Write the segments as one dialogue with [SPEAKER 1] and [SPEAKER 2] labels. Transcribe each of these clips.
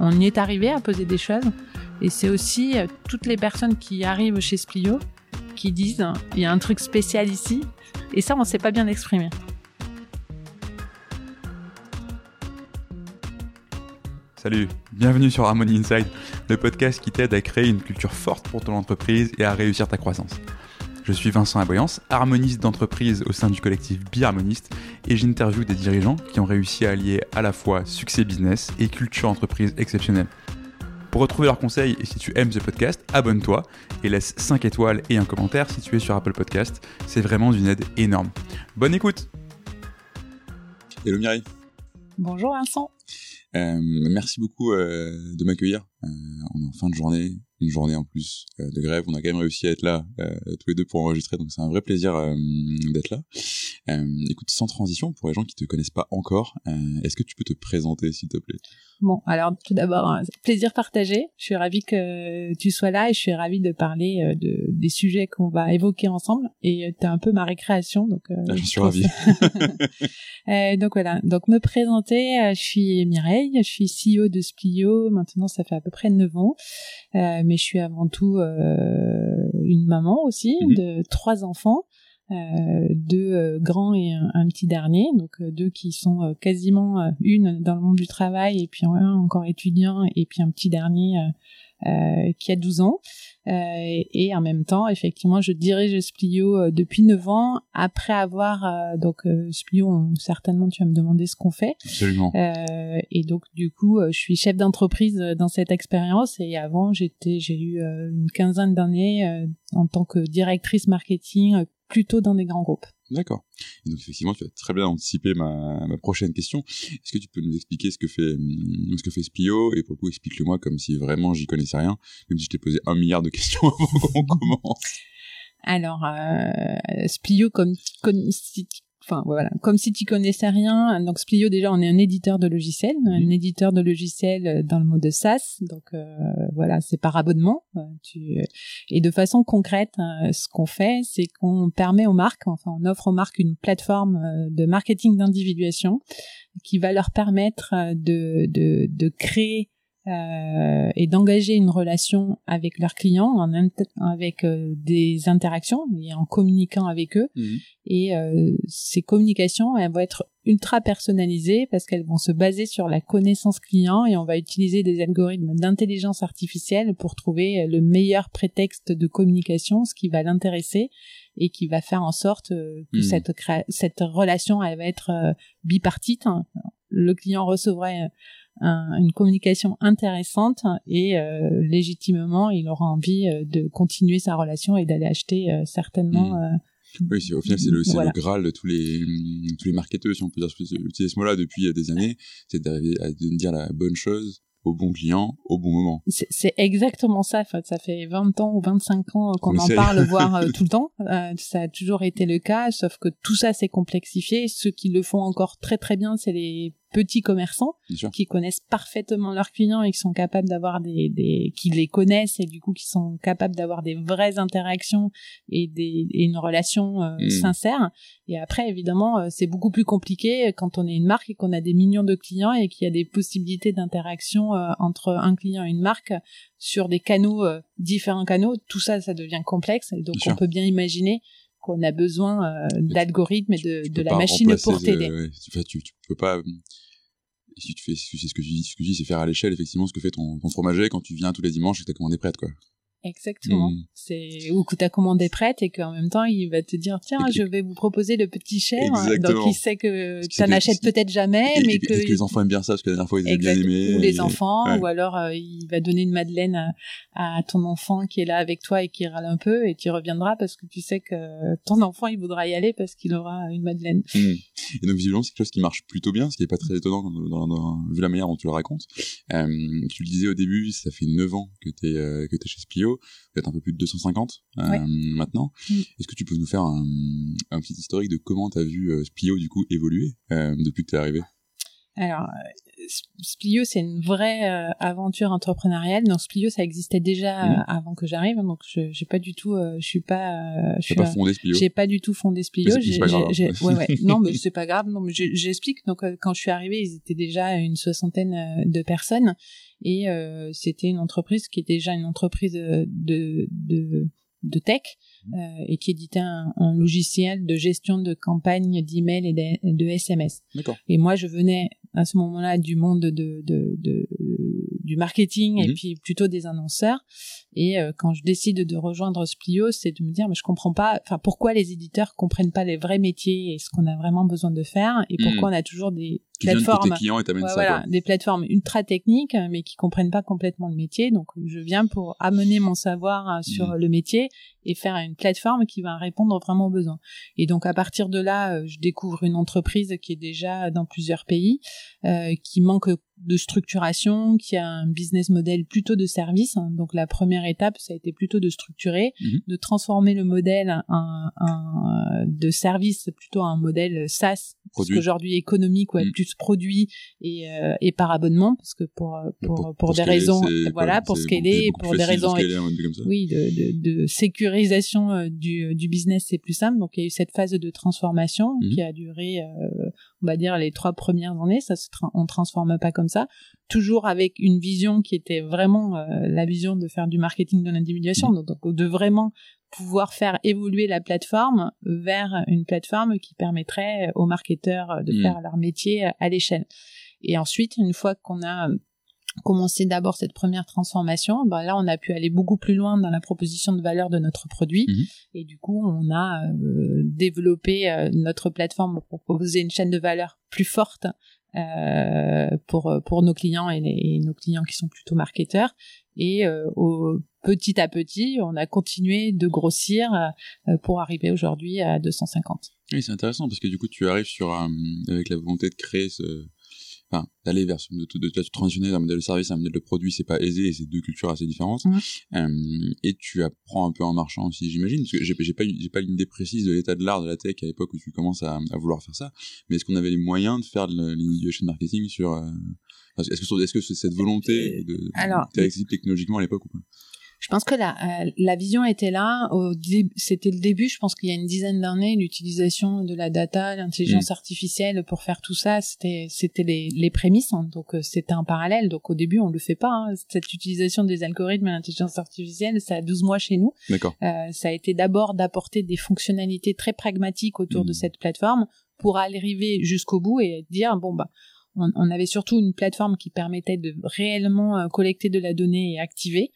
[SPEAKER 1] on y est arrivé à poser des choses. Et c'est aussi euh, toutes les personnes qui arrivent chez Splio qui disent il y a un truc spécial ici. Et ça, on ne sait pas bien exprimer.
[SPEAKER 2] Salut, bienvenue sur Harmony Inside, le podcast qui t'aide à créer une culture forte pour ton entreprise et à réussir ta croissance. Je suis Vincent Aboyance, harmoniste d'entreprise au sein du collectif Biharmoniste et j'interviewe des dirigeants qui ont réussi à allier à la fois succès business et culture entreprise exceptionnelle. Pour retrouver leurs conseils et si tu aimes ce podcast, abonne-toi et laisse 5 étoiles et un commentaire si tu es sur Apple Podcast. C'est vraiment d'une aide énorme. Bonne écoute Hello Mireille
[SPEAKER 1] Bonjour Vincent
[SPEAKER 2] euh, merci beaucoup euh, de m'accueillir. Euh, on est en fin de journée, une journée en plus euh, de grève. On a quand même réussi à être là euh, tous les deux pour enregistrer, donc c'est un vrai plaisir euh, d'être là. écoute, sans transition, pour les gens qui te connaissent pas encore, est-ce que tu peux te présenter, s'il te plaît?
[SPEAKER 1] Bon, alors tout d'abord, plaisir partagé. Je suis ravie que tu sois là et je suis ravie de parler de, des sujets qu'on va évoquer ensemble. Et tu es un peu ma récréation, donc
[SPEAKER 2] ah, je suis ravie.
[SPEAKER 1] donc voilà, donc me présenter, je suis Mireille, je suis CEO de Splio. Maintenant, ça fait à peu près 9 ans. Euh, mais je suis avant tout euh, une maman aussi mhm. de trois enfants. Euh, deux euh, grands et un, petit dernier, donc euh, deux qui sont quasiment une dans le monde du travail et puis un encore étudiant et puis un petit dernier qui a 12 ans. Euh, et, en même temps, effectivement, je dirige Splio euh, depuis 9 ans, après avoir donc Splio, certainement tu vas me demander ce qu'on fait.
[SPEAKER 2] Absolument.
[SPEAKER 1] et donc du coup, je suis chef d'entreprise dans cette expérience et avant j'étais, j'ai eu une quinzaine d'années en tant que directrice marketing plutôt dans des grands groupes.
[SPEAKER 2] D'accord. Donc effectivement, tu as très bien anticipé ma, ma prochaine question. Est-ce que tu peux nous expliquer ce que fait hum, ce que fait Splio et pour le coup explique-le-moi comme si vraiment j'y connaissais rien, même si je t'ai posé un milliard de questions avant qu'on commence.
[SPEAKER 1] Alors euh, Splio comme, comme enfin voilà, comme si tu connaissais rien. Donc Splio déjà, on est un éditeur de logiciels, un éditeur de logiciels euh, dans le mode SaaS. Donc euh, voilà, c'est par abonnement. Euh, tu... Et de façon concrète, ce qu'on fait, c'est qu'on permet aux marques, enfin on offre aux marques une plateforme de marketing d'individuation qui va leur permettre de, de, de créer euh, et d'engager une relation avec leurs clients en avec euh, des interactions et en communiquant avec eux mhm. et euh, ces communications elles vont être ultra personnalisées parce qu'elles vont se baser sur la connaissance client et on va utiliser des algorithmes d'intelligence artificielle pour trouver le meilleur prétexte de communication ce qui va l'intéresser et qui va faire en sorte que mhm. cette cette relation elle va être bipartite le client recevrait une communication intéressante et euh, légitimement il aura envie euh, de continuer sa relation et d'aller acheter euh, certainement
[SPEAKER 2] hmm. oui, au final, c'est le, le, graal de tous les, tous les marketeurs, si on peut dire, utiliser ce mot-là depuis des années, c'est d'arriver à dire la bonne chose au bon client au bon moment.
[SPEAKER 1] C'est exactement ça. ça fait 20 ans ou 25 ans qu'on en parle, voire euh, tout le temps. Euh, ça a toujours été le cas, sauf que tout ça s'est complexifié. Ceux qui le font encore très très bien, c'est les petits commerçants qui connaissent parfaitement leurs clients et qui sont capables d'avoir des, des qui les connaissent et du coup qui sont capables d'avoir des vraies interactions et des et une relation euh, hmm. sincère. Et après évidemment euh, c'est beaucoup plus compliqué quand on est une marque et qu'on a des millions de clients et qu'il y a des possibilités d'interaction euh, entre un client et une marque sur des canaux différents canaux. Tout ça ça devient complexe. Et donc on peut bien imaginer qu'on a besoin d'algorithmes et de, de la machine pour t'aider.
[SPEAKER 2] tu, tu peux pas si tu fais, c'est ce que je dis, ce que je dis, c'est faire à l'échelle, effectivement, ce que fait ton, ton fromager quand tu viens tous les dimanches et que ta commande est prête, quoi.
[SPEAKER 1] Exactement. Hmm. C'est ou que ta commande est prête et qu'en même temps il va te dire tiens je vais vous proposer le petit cher donc il sait que tu n'en achètes peut-être jamais mais que...
[SPEAKER 2] que... les enfants aiment bien ça parce que la dernière fois ils ont bien aimé
[SPEAKER 1] ou les enfants ou alors euh, il va donner une madeleine à, ton enfant qui est là avec toi et qui râle un peu et tu reviendras parce que tu sais que ton enfant il voudra y aller parce qu'il aura une madeleine.
[SPEAKER 2] Hmm. Et donc visiblement c'est quelque chose qui marche plutôt bien ce qui est pas très étonnant dans, vu la manière dont tu le racontes. Euh, tu le disais au début ça fait 9 ans que tu es euh, que chez Splio peut-être un peu plus de 250 euh, maintenant. Mm. Est-ce que tu peux nous faire un, petit historique de comment tu as vu euh, Splio du coup évoluer euh, depuis que tu es arrivé?
[SPEAKER 1] Alors, Splio, c'est une vraie euh, aventure entrepreneuriale. Donc Splio, ça existait déjà
[SPEAKER 2] Mhm.
[SPEAKER 1] euh, avant que j'arrive. Donc je j'ai pas du tout, euh, je suis pas, euh, je suis
[SPEAKER 2] pas fondé Splio
[SPEAKER 1] j'ai pas du tout fondé Splio.
[SPEAKER 2] C'est- pas grave.
[SPEAKER 1] ouais, ouais. Non, mais c'est pas grave. Non, mais j'explique. Donc, euh, quand je suis arrivée, ils étaient déjà une soixantaine euh, de personnes et euh, c'était une entreprise qui était déjà une entreprise euh, de de, de tech euh, et qui éditait un, un logiciel de gestion de campagnes d'email et de, de SMS.
[SPEAKER 2] D'accord.
[SPEAKER 1] Et moi, je venais à ce moment-là du monde de, de, de- du marketing et
[SPEAKER 2] Mhm.
[SPEAKER 1] puis plutôt des annonceurs. Et euh, quand je décide de rejoindre Splio, c'est de me dire, mais je comprends pas, enfin, pourquoi les éditeurs comprennent pas les vrais métiers et ce qu'on a vraiment besoin de faire et pourquoi on a toujours des
[SPEAKER 2] Tu de
[SPEAKER 1] plateformes.
[SPEAKER 2] client et
[SPEAKER 1] Ouais,
[SPEAKER 2] ça.
[SPEAKER 1] voilà,
[SPEAKER 2] quoi.
[SPEAKER 1] des plateformes ultra techniques, mais qui comprennent pas complètement le métier. Donc, je viens pour amener mon savoir euh, sur
[SPEAKER 2] Mhm.
[SPEAKER 1] le métier et faire une plateforme qui va répondre vraiment aux besoins. Et donc, à partir de là, euh, je découvre une entreprise qui est déjà dans plusieurs pays, qui manque de structuration, qui a un business model plutôt de service. Donc, la première étape, ça a été plutôt de structurer,
[SPEAKER 2] Mhm.
[SPEAKER 1] de transformer le modèle de service plutôt en un modèle SaaS, parce qu'aujourd'hui économique, ouais,
[SPEAKER 2] Mhm.
[SPEAKER 1] plus produit et, euh, et par abonnement, parce que pour, euh, pour, pour,
[SPEAKER 2] pour
[SPEAKER 1] des
[SPEAKER 2] scaler,
[SPEAKER 1] raisons, voilà, pour scaler,
[SPEAKER 2] beaucoup
[SPEAKER 1] pour des
[SPEAKER 2] de
[SPEAKER 1] raisons,
[SPEAKER 2] scaler ça.
[SPEAKER 1] oui, de, de, de sécurisation euh, du, du business, c'est plus simple. Donc il y a eu cette phase de transformation
[SPEAKER 2] Mhm.
[SPEAKER 1] qui a duré, euh, on va dire, les trois premières années. Ça, se tra- on transforme pas comme ça. Toujours avec une vision qui était vraiment euh, la vision de faire du marketing de l'individuation,
[SPEAKER 2] Mhm.
[SPEAKER 1] donc, donc de vraiment pouvoir faire évoluer la plateforme vers une plateforme qui permettrait aux marketeurs de
[SPEAKER 2] Mhm.
[SPEAKER 1] faire leur métier à l'échelle. Et ensuite, une fois qu'on a commencé d'abord cette première transformation, ben là on a pu aller beaucoup plus loin dans la proposition de valeur de notre produit
[SPEAKER 2] Mhm.
[SPEAKER 1] et du coup on a euh, développé euh, notre plateforme pour proposer une chaîne de valeur plus forte pour pour nos clients et nos clients qui sont plutôt marketeurs et euh, au, petit à petit on a continué de grossir euh, pour arriver aujourd'hui à 250.
[SPEAKER 2] Oui, c'est intéressant parce que du coup, tu arrives sur un, avec la volonté de créer ce, enfin, d'aller vers ce, de, de, de transitionner d'un modèle de service à un modèle de produit, c'est pas aisé et c'est deux cultures assez différentes.
[SPEAKER 1] Mhm.
[SPEAKER 2] Euh, et tu apprends un peu en marchant aussi, j'imagine, parce que j'ai, j'ai pas, j'ai pas une idée précise de l'état de l'art de la tech à l'époque où tu commences à, à vouloir faire ça. Mais est-ce qu'on avait les moyens de faire de l'innovation marketing sur, euh, est-ce que, sur- est-ce que c'est cette volonté de,
[SPEAKER 1] Alors-
[SPEAKER 2] était accessible technologiquement à l'époque ou pas?
[SPEAKER 1] Je pense que la, euh, la vision était là. C'était le début, je pense qu'il y a une dizaine d'années, l'utilisation de la data, l'intelligence artificielle pour faire tout ça, c'était c'était les, les prémices. hein. donc euh, c'était un parallèle. Donc au début, on le fait pas. hein. Cette utilisation des algorithmes et l'intelligence artificielle, ça a 12 mois chez nous.
[SPEAKER 2] D'accord.
[SPEAKER 1] Euh, ça a été d'abord d'apporter des fonctionnalités très pragmatiques autour de
[SPEAKER 2] Mhm.
[SPEAKER 1] cette plateforme pour arriver jusqu'au bout et dire bon bah on, on avait surtout une plateforme qui permettait de réellement euh, collecter de la donnée et activer.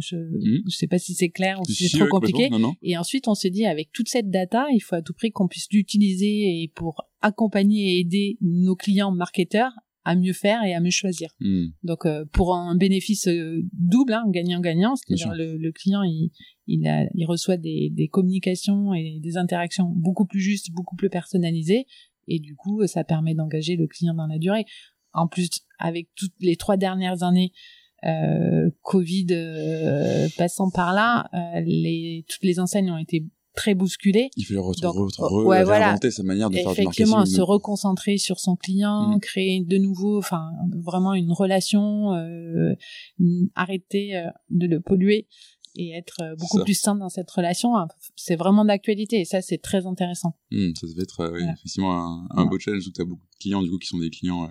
[SPEAKER 1] Je ne sais pas si c'est clair ou si c'est trop compliqué.
[SPEAKER 2] Non, non.
[SPEAKER 1] Et ensuite, on s'est dit, avec toute cette data, il faut à tout prix qu'on puisse l'utiliser et pour accompagner et aider nos clients marketeurs à mieux faire et à mieux choisir.
[SPEAKER 2] Hmm.
[SPEAKER 1] Donc euh, pour un bénéfice euh, double, hein, gagnant-gagnant, c'est-à-dire le, le client il, il, a, il reçoit des, des communications et des interactions beaucoup plus justes, beaucoup plus personnalisées, et du coup ça permet d'engager le client dans la durée. En plus, avec toutes les trois dernières années, euh, Covid euh, passant par là, euh, les, toutes les enseignes ont été très bousculées.
[SPEAKER 2] Il fallait re-
[SPEAKER 1] Donc,
[SPEAKER 2] re- re-
[SPEAKER 1] ouais, voilà.
[SPEAKER 2] sa manière de faire du
[SPEAKER 1] effectivement
[SPEAKER 2] marketing.
[SPEAKER 1] se reconcentrer sur son client
[SPEAKER 2] Mhm.
[SPEAKER 1] créer de nouveau enfin vraiment une relation euh, arrêter euh, de le polluer et être euh, beaucoup
[SPEAKER 2] Ça.
[SPEAKER 1] plus sain dans cette relation hein, c'est vraiment d'actualité et ça c'est très intéressant
[SPEAKER 2] Hmm, ça devait être euh, oui,
[SPEAKER 1] Voilà.
[SPEAKER 2] effectivement un, un
[SPEAKER 1] Voilà.
[SPEAKER 2] beau challenge où tu as beaucoup de clients du coup qui sont des clients euh,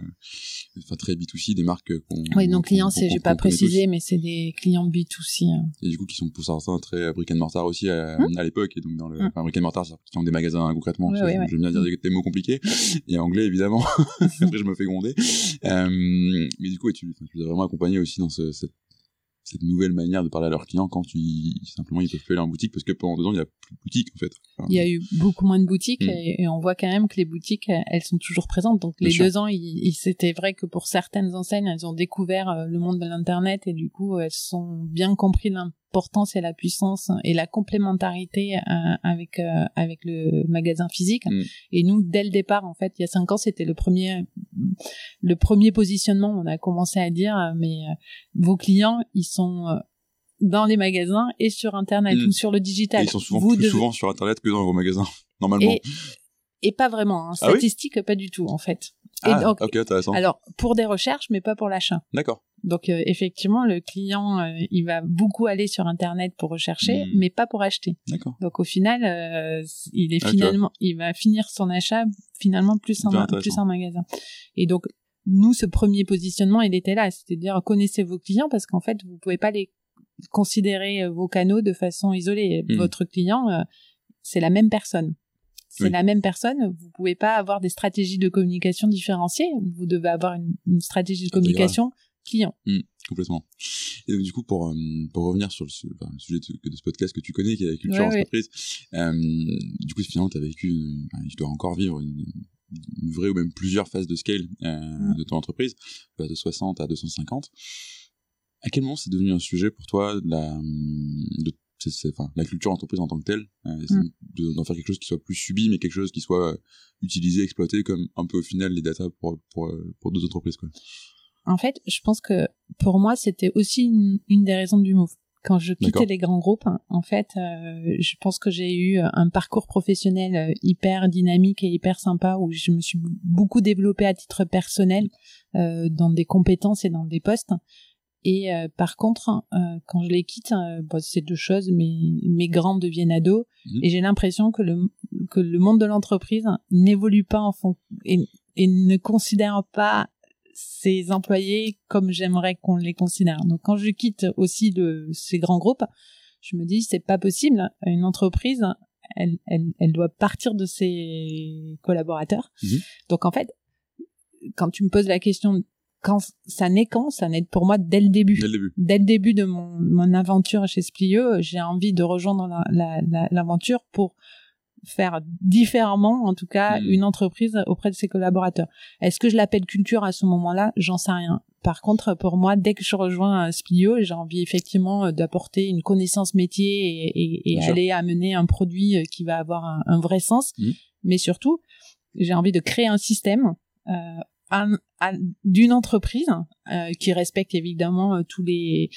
[SPEAKER 2] enfin très B2C des marques qu'on
[SPEAKER 1] oui donc clients c'est j'ai pas
[SPEAKER 2] tous.
[SPEAKER 1] précisé mais c'est des clients B2C hein.
[SPEAKER 2] et du coup qui sont pour certains très brick and mortar aussi à, à l'époque et donc dans le enfin brick and mortar c'est qui ont des magasins concrètement parce que
[SPEAKER 1] ouais, ouais.
[SPEAKER 2] j'aime bien dire des, des mots compliqués et anglais évidemment après je me fais gronder euh, mais du coup tu, tu les as vraiment accompagné aussi dans ce, cette cette nouvelle manière de parler à leurs clients quand tu simplement ils peuvent plus aller en boutique parce que pendant deux ans il y a plus de boutique en fait Enfin,
[SPEAKER 1] il y a eu beaucoup moins de boutiques
[SPEAKER 2] Mm.
[SPEAKER 1] et, et on voit quand même que les boutiques elles sont toujours présentes donc
[SPEAKER 2] Bien
[SPEAKER 1] les
[SPEAKER 2] sûr.
[SPEAKER 1] deux ans c'était vrai que pour certaines enseignes elles ont découvert euh, le monde de l'internet et du coup elles sont bien compris l'importance et la puissance et la complémentarité euh, avec euh, avec le magasin physique
[SPEAKER 2] Mm.
[SPEAKER 1] et nous dès le départ en fait il y a cinq ans c'était le premier le premier positionnement on a commencé à dire euh, mais vos clients ils sont dans les magasins et sur internet
[SPEAKER 2] Mm.
[SPEAKER 1] ou sur le
[SPEAKER 2] et
[SPEAKER 1] digital
[SPEAKER 2] ils sont souvent
[SPEAKER 1] Vous
[SPEAKER 2] plus
[SPEAKER 1] devez-
[SPEAKER 2] souvent sur internet que dans vos magasins normalement
[SPEAKER 1] et, et pas vraiment. Hein.
[SPEAKER 2] Ah oui
[SPEAKER 1] Statistique, pas du tout, en fait. Et
[SPEAKER 2] ah,
[SPEAKER 1] donc,
[SPEAKER 2] ok, intéressant.
[SPEAKER 1] alors pour des recherches, mais pas pour l'achat.
[SPEAKER 2] D'accord.
[SPEAKER 1] Donc euh, effectivement, le client, euh, il va beaucoup aller sur Internet pour rechercher,
[SPEAKER 2] Mm.
[SPEAKER 1] mais pas pour acheter. Donc au final, euh, il est
[SPEAKER 2] Ah,
[SPEAKER 1] finalement, il va finir son achat finalement plus en, plus en magasin. Et donc nous, ce premier positionnement, il était là, c'est-à-dire connaissez vos clients parce qu'en fait, vous pouvez pas les considérer vos canaux de façon isolée.
[SPEAKER 2] Mm.
[SPEAKER 1] Votre client, c'est la même personne. C'est
[SPEAKER 2] Oui.
[SPEAKER 1] la même personne. Vous pouvez pas avoir des stratégies de communication différenciées. Vous devez avoir une, une stratégie de
[SPEAKER 2] Intégrale.
[SPEAKER 1] communication client.
[SPEAKER 2] Complètement. Et donc, du coup, pour, euh, pour revenir sur le, su- enfin, le sujet de, de ce podcast que tu connais, qui est la culture
[SPEAKER 1] Ouais, ouais.
[SPEAKER 2] entreprise, euh, du coup, finalement, tu as vécu, une- enfin, tu dois encore vivre une, une vraie ou même plusieurs phases de scale euh,
[SPEAKER 1] Mm.
[SPEAKER 2] de ton entreprise, de 60 à 250. À quel moment c'est devenu un sujet pour toi de la, de, enfin, la culture entreprise en tant que telle, euh,
[SPEAKER 1] Mm.
[SPEAKER 2] de- d'en faire quelque chose qui soit plus subi, mais quelque chose qui soit euh, utilisé, exploité comme un peu au final les data pour, pour, pour d'autres entreprises, quoi?
[SPEAKER 1] En fait, je pense que pour moi, c'était aussi une, une des raisons du move. Quand je quittais les grands groupes, hein, en fait, euh, je pense que j'ai eu un parcours professionnel euh, hyper dynamique et hyper sympa où je me suis beaucoup développée à titre personnel euh, dans des compétences et dans des postes. Et euh, par contre, euh, quand je les quitte, euh, bon, c'est deux choses. Mes, mes grands deviennent ados
[SPEAKER 2] Mhm.
[SPEAKER 1] et j'ai l'impression que le que le monde de l'entreprise n'évolue pas en fond et, et ne considère pas ses employés comme j'aimerais qu'on les considère. Donc quand je quitte aussi le, ces grands groupes, je me dis c'est pas possible. Une entreprise, elle, elle, elle doit partir de ses collaborateurs.
[SPEAKER 2] Mhm.
[SPEAKER 1] Donc en fait, quand tu me poses la question, quand ça naît quand? Ça naît pour moi dès le début
[SPEAKER 2] Dès le début.
[SPEAKER 1] dès le début de mon, mon aventure chez Splio, j'ai envie de rejoindre la- la- la- l'aventure pour faire différemment, en tout cas,
[SPEAKER 2] Mm.
[SPEAKER 1] une entreprise auprès de ses collaborateurs. Est-ce que je l'appelle culture à ce moment-là? J'en sais rien. Par contre, pour moi, dès que je rejoins euh, Splio, j'ai envie effectivement euh, d'apporter une connaissance métier et, et- et aller amener un produit euh, qui va avoir un, un vrai sens.
[SPEAKER 2] Mm.
[SPEAKER 1] Mais surtout, j'ai envie de créer un système euh, un- un- d'une entreprise euh, qui respecte évidemment tous les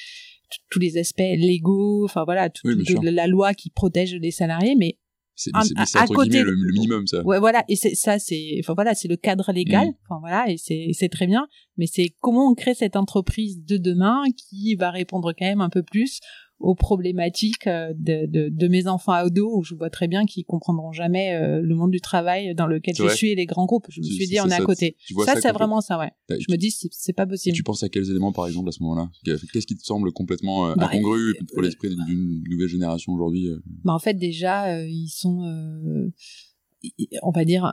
[SPEAKER 1] tous les aspects légaux, enfin voilà, tout,
[SPEAKER 2] Oui, bien
[SPEAKER 1] tout-
[SPEAKER 2] sûr.
[SPEAKER 1] la loi qui protège les salariés, mais
[SPEAKER 2] C'est entre
[SPEAKER 1] côté
[SPEAKER 2] le, le minimum, ça.
[SPEAKER 1] ouais voilà, et c'est ça c'est enfin voilà, c'est le cadre légal,
[SPEAKER 2] Mm.
[SPEAKER 1] enfin voilà, et c'est c'est très bien, mais c'est comment on crée cette entreprise de demain qui va répondre quand même un peu plus aux problématiques euh, de, de, de mes enfants ados où je vois très bien qu'ils comprendront jamais euh, le monde du travail dans lequel je suis et les grands groupes. Je me suis dit on est à côté. Ça,
[SPEAKER 2] ça
[SPEAKER 1] c'est vraiment ça, ouais.
[SPEAKER 2] T'as-
[SPEAKER 1] Je me dis c'est pas possible.
[SPEAKER 2] Tu penses à quels éléments, par exemple, à ce moment-là? Qu'est-ce qui te semble complètement euh,
[SPEAKER 1] Bah,
[SPEAKER 2] incongru pour l'esprit d'une nouvelle génération aujourd'hui
[SPEAKER 1] Bah, en fait, déjà, euh, ils sont, on va dire,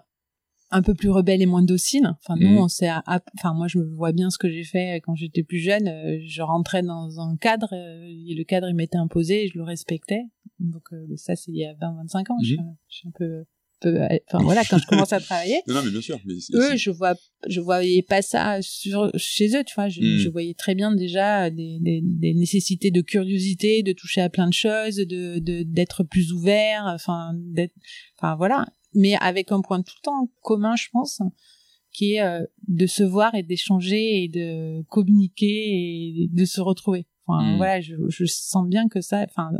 [SPEAKER 1] un peu plus rebelles et moins dociles. Enfin, nous,
[SPEAKER 2] Mhm.
[SPEAKER 1] on s'est, enfin, moi, je me vois bien ce que j'ai fait quand j'étais plus jeune. Euh, Je rentrais dans un cadre euh, et le cadre, il m'était imposé et je le respectais. Donc, euh, ça, c'est il y a 20, 25 ans. Je, suis
[SPEAKER 2] Mhm.
[SPEAKER 1] un- je suis un peu, peu, enfin, voilà, quand je commence à travailler.
[SPEAKER 2] Non, non, mais bien sûr. Mais
[SPEAKER 1] Eux, je vois, je voyais pas ça sur, chez eux, tu vois. Je,
[SPEAKER 2] Mm.
[SPEAKER 1] je voyais très bien déjà des, des, des nécessités de curiosité, de toucher à plein de choses, de, de, d'être plus ouvert, enfin, d'être, enfin, voilà. Mais avec un point tout le temps commun, je pense, qui est euh, de se voir et d'échanger et de communiquer et de se retrouver. Enfin,
[SPEAKER 2] Mm.
[SPEAKER 1] voilà, je, je sens bien que ça, enfin,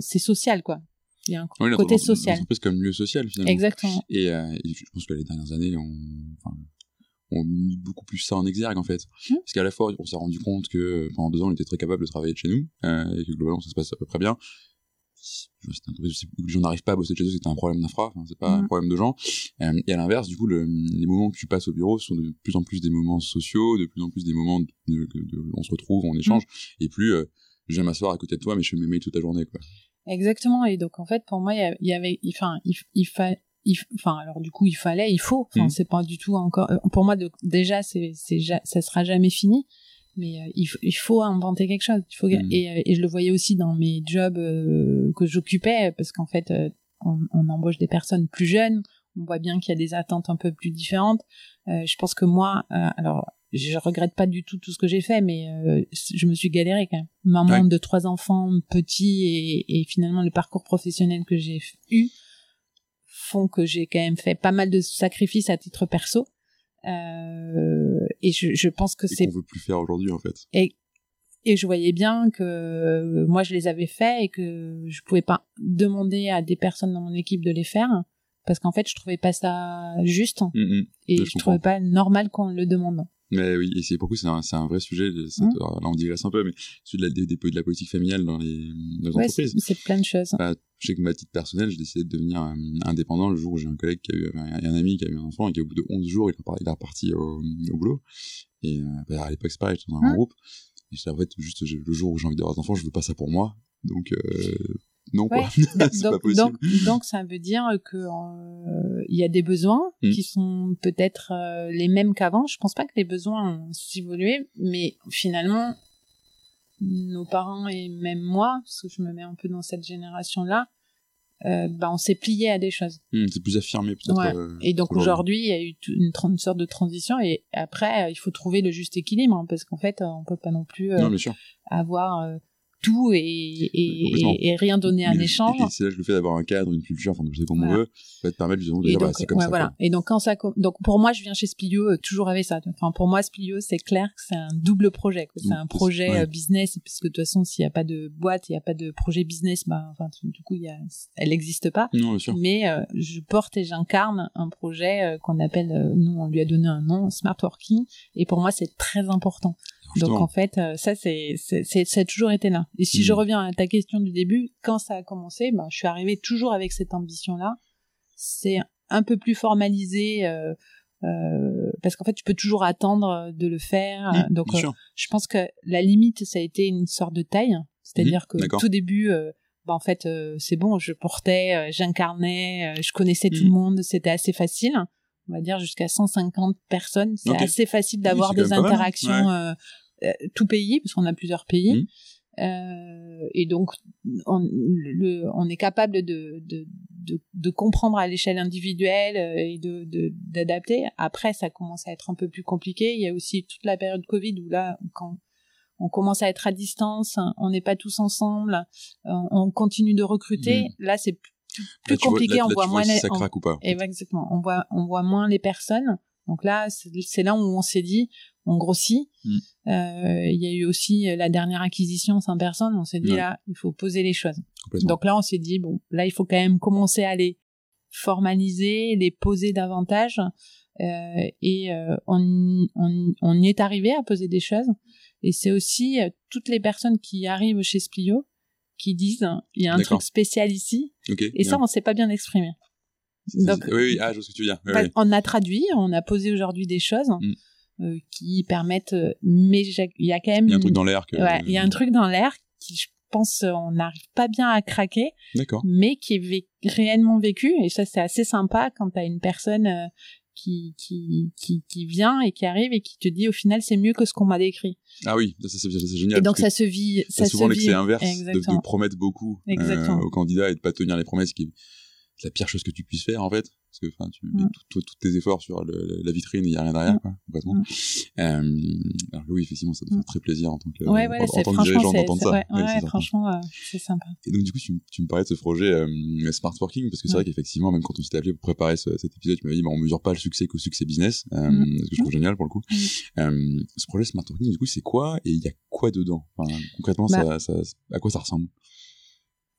[SPEAKER 1] c'est social, quoi. Il y a un
[SPEAKER 2] Oui,
[SPEAKER 1] côté social.
[SPEAKER 2] L'entreprise comme lieu social, finalement.
[SPEAKER 1] Exactement.
[SPEAKER 2] Et, euh, et je pense que les dernières années, on, enfin, on mis beaucoup plus ça en exergue, en fait.
[SPEAKER 1] Mm.
[SPEAKER 2] Parce qu'à la fois, on s'est rendu compte que pendant deux ans, on était très capable de travailler de chez nous, euh, et que globalement, ça se passe à peu près bien. C'est une entreprise où les gens n'arrivent pas à bosser chez eux, c'était un problème d'infra, enfin, c'est pas un
[SPEAKER 1] Mm.
[SPEAKER 2] problème de gens. Euh, et à l'inverse, du coup, le, les moments que tu passes au bureau sont de plus en plus des moments sociaux, de plus en plus des moments de, de- de- on se retrouve, on échange, et plus euh, viens m'asseoir à côté de toi, mais je fais mes mails toute la journée, quoi.
[SPEAKER 1] Exactement. Et donc, en fait, pour moi, il y avait, enfin, il, il fa- il f- enfin, alors du coup, il fallait, il faut. Enfin,
[SPEAKER 2] Mhm.
[SPEAKER 1] c'est pas du tout encore. euh, Pour moi, de- déjà, c'est, c'est, ça sera jamais fini. Mais euh, il, il faut inventer quelque chose. Il faut
[SPEAKER 2] Mhm.
[SPEAKER 1] et, euh, et je le voyais aussi dans mes jobs euh, que j'occupais parce qu'en fait, euh, on, on embauche des personnes plus jeunes. On voit bien qu'il y a des attentes un peu plus différentes. Euh, je pense que moi, euh, alors, je regrette pas du tout tout ce que j'ai fait, mais euh, je me suis galérée quand même. Maman
[SPEAKER 2] Ouais.
[SPEAKER 1] de trois enfants petits et, et finalement le parcours professionnel que j'ai eu font que j'ai quand même fait pas mal de sacrifices à titre perso. Euh, et je, je pense que c'est
[SPEAKER 2] qu'on veut plus faire aujourd'hui, en fait.
[SPEAKER 1] et et je voyais bien que euh, moi je les avais faits et que je pouvais pas demander à des personnes dans mon équipe de les faire parce qu'en fait je trouvais pas ça juste
[SPEAKER 2] Mm, mm.
[SPEAKER 1] et
[SPEAKER 2] Je
[SPEAKER 1] je, trouvais pas normal qu'on le demande.
[SPEAKER 2] Mais oui, et c'est pour c'est un, un vrai sujet. c'est-
[SPEAKER 1] Mm.
[SPEAKER 2] alors Là, on digresse un peu, mais celui de la, des- des- de la politique familiale dans les, dans les
[SPEAKER 1] Ouais,
[SPEAKER 2] entreprises.
[SPEAKER 1] c'est plein de choses.
[SPEAKER 2] Bah, je sais que ma titre personnelle, j'ai décidé de devenir euh, indépendant le jour où j'ai un collègue qui a eu, un, un ami qui a eu un enfant et qui au bout de 11 jours, il est reparti au, au boulot. Et euh, bah, à l'époque, c'est pareil, j'étais dans un grand
[SPEAKER 1] Mm.
[SPEAKER 2] groupe. Et j'étais en fait, juste je- le jour où j'ai envie d'avoir des enfants, je veux pas ça pour moi. Donc, euh, non, quoi.
[SPEAKER 1] Ouais.
[SPEAKER 2] c'est pas possible.
[SPEAKER 1] donc, donc, ça veut dire que euh, il y a des besoins
[SPEAKER 2] Mm.
[SPEAKER 1] qui sont peut-être euh, les mêmes qu'avant. Je pense pas que les besoins ont évolué, mais finalement, nos parents et même moi, parce que je me mets un peu dans cette génération-là, euh, bah, on s'est plié à des choses.
[SPEAKER 2] Hmm, c'est plus affirmé, peut-être.
[SPEAKER 1] Ouais.
[SPEAKER 2] euh,
[SPEAKER 1] Et donc aujourd'hui, il y a eu une, sorte de transition, et après, euh, il faut trouver le juste équilibre, hein, parce qu'en fait, euh, on peut pas non plus euh,
[SPEAKER 2] Non,
[SPEAKER 1] avoir euh, tout et, et, et, rien donner en échange.
[SPEAKER 2] Et, c'est là le fait d'avoir un cadre, une culture, enfin, de sais comme on
[SPEAKER 1] Voilà.
[SPEAKER 2] veut, va te permettre justement de dire, bah, c'est comme
[SPEAKER 1] ouais,
[SPEAKER 2] ça.
[SPEAKER 1] voilà.
[SPEAKER 2] quoi.
[SPEAKER 1] Et donc quand ça, donc pour moi, je viens chez Splio euh, toujours avec ça. Enfin, pour moi, Splio, c'est clair que c'est un double projet. C'est un projet
[SPEAKER 2] ouais.
[SPEAKER 1] euh, business, parce que de toute façon, s'il n'y a pas de boîte, il n'y a pas de projet business, bah, enfin, du coup, il y a, elle n'existe pas.
[SPEAKER 2] Non, bien sûr.
[SPEAKER 1] Mais euh, je porte et j'incarne un projet euh, qu'on appelle, euh, nous, on lui a donné un nom, Smart Working. Et pour moi, c'est très important. Donc en fait, euh, ça c'est ça a toujours été là. Et si
[SPEAKER 2] Mm.
[SPEAKER 1] je reviens à ta question du début, quand ça a commencé, ben je suis arrivée toujours avec cette ambition là. C'est un peu plus formalisé euh, euh, parce qu'en fait tu peux toujours attendre de le faire.
[SPEAKER 2] Hmm,
[SPEAKER 1] Donc euh, je pense que la limite ça a été une sorte de taille, c'est-à-dire que
[SPEAKER 2] Mhm, d'accord.
[SPEAKER 1] tout début. euh, ben, en fait, euh, c'est bon, je portais, euh, j'incarnais, euh, je connaissais tout
[SPEAKER 2] Mm.
[SPEAKER 1] le monde, c'était assez facile. On va dire jusqu'à 150 personnes, c'est assez facile d'avoir des
[SPEAKER 2] hein.
[SPEAKER 1] interactions euh, euh, tout pays, parce qu'on a plusieurs pays.
[SPEAKER 2] Mhm.
[SPEAKER 1] Euh, et donc, on, le, on est capable de, de, de, de comprendre à l'échelle individuelle euh, et de de- d'adapter. Après, ça commence à être un peu plus compliqué. Il y a aussi toute la période Covid où là, quand on commence à être à distance, on n'est pas tous ensemble, euh, on continue de recruter. Là, c'est plus, plus
[SPEAKER 2] Là, tu vois-
[SPEAKER 1] compliqué.
[SPEAKER 2] là-
[SPEAKER 1] on
[SPEAKER 2] là,
[SPEAKER 1] voit moins
[SPEAKER 2] vois si
[SPEAKER 1] les,
[SPEAKER 2] ça
[SPEAKER 1] on-
[SPEAKER 2] craque ou pas.
[SPEAKER 1] Exactement. On voit, on voit moins les personnes. Donc là, c'est là où on s'est dit, on grossit.
[SPEAKER 2] Mm.
[SPEAKER 1] Euh, Il y a eu aussi euh, la dernière acquisition 100 personnes. On s'est dit
[SPEAKER 2] Ouais.
[SPEAKER 1] là, il faut poser les choses. Donc là, on s'est dit bon, là, il faut quand même commencer à les formaliser, les poser davantage. Euh, et euh, on, on, on y est arrivé à poser des choses. Et c'est aussi toutes les personnes qui arrivent chez Splio qui disent il y a un truc spécial ici. Et ça, on sait pas bien exprimer. Donc-
[SPEAKER 2] oui, oui, ah, je vois ce que tu veux dire. Oui, oui.
[SPEAKER 1] On a traduit, on a posé aujourd'hui des choses
[SPEAKER 2] Mm.
[SPEAKER 1] euh, qui permettent. euh, mais il y a quand même.
[SPEAKER 2] Il y a un truc dans l'air que.
[SPEAKER 1] Ouais, il y a un truc dans l'air qui, je pense, euh, on n'arrive pas bien à craquer,
[SPEAKER 2] D'accord.
[SPEAKER 1] mais qui est vé- réellement vécu. Et ça, c'est assez sympa quand t'as une personne qui, qui, qui, qui vient et qui arrive et qui te dit au final, c'est mieux que ce qu'on m'a décrit.
[SPEAKER 2] Ah oui, ça, c'est génial.
[SPEAKER 1] Et donc, ça se vit. Ça
[SPEAKER 2] souvent l'excès inverse de, promettre beaucoup aux candidats et de pas tenir les promesses qui la pire chose que tu puisses faire en fait parce que enfin tu mets
[SPEAKER 1] Mm.
[SPEAKER 2] tout- tout- tous tes efforts sur le- la vitrine il y a rien derrière
[SPEAKER 1] Mm.
[SPEAKER 2] quoi, complètement
[SPEAKER 1] Mm.
[SPEAKER 2] euh, alors oui effectivement ça fait
[SPEAKER 1] Mm.
[SPEAKER 2] très plaisir en tant que
[SPEAKER 1] Ouais,
[SPEAKER 2] en-
[SPEAKER 1] ouais,
[SPEAKER 2] en,
[SPEAKER 1] c'est
[SPEAKER 2] tant que dirigeant d'entendre ça
[SPEAKER 1] ouais,
[SPEAKER 2] Ouais,
[SPEAKER 1] franchement, euh, c'est sympa.
[SPEAKER 2] et donc du coup tu, tu me parlais de ce projet euh, Smart Working parce que c'est vrai qu'effectivement même quand on s'était appelé pour préparer ce- cet épisode tu m'avais dit bah, on mesure pas le succès qu'au succès business euh,
[SPEAKER 1] Mm.
[SPEAKER 2] ce que je trouve génial pour le coup
[SPEAKER 1] Mm.
[SPEAKER 2] euh, ce projet Smart Working du coup c'est quoi et il y a quoi dedans? Enfin, concrètement
[SPEAKER 1] Bah.
[SPEAKER 2] ça, ça, à quoi ça ressemble?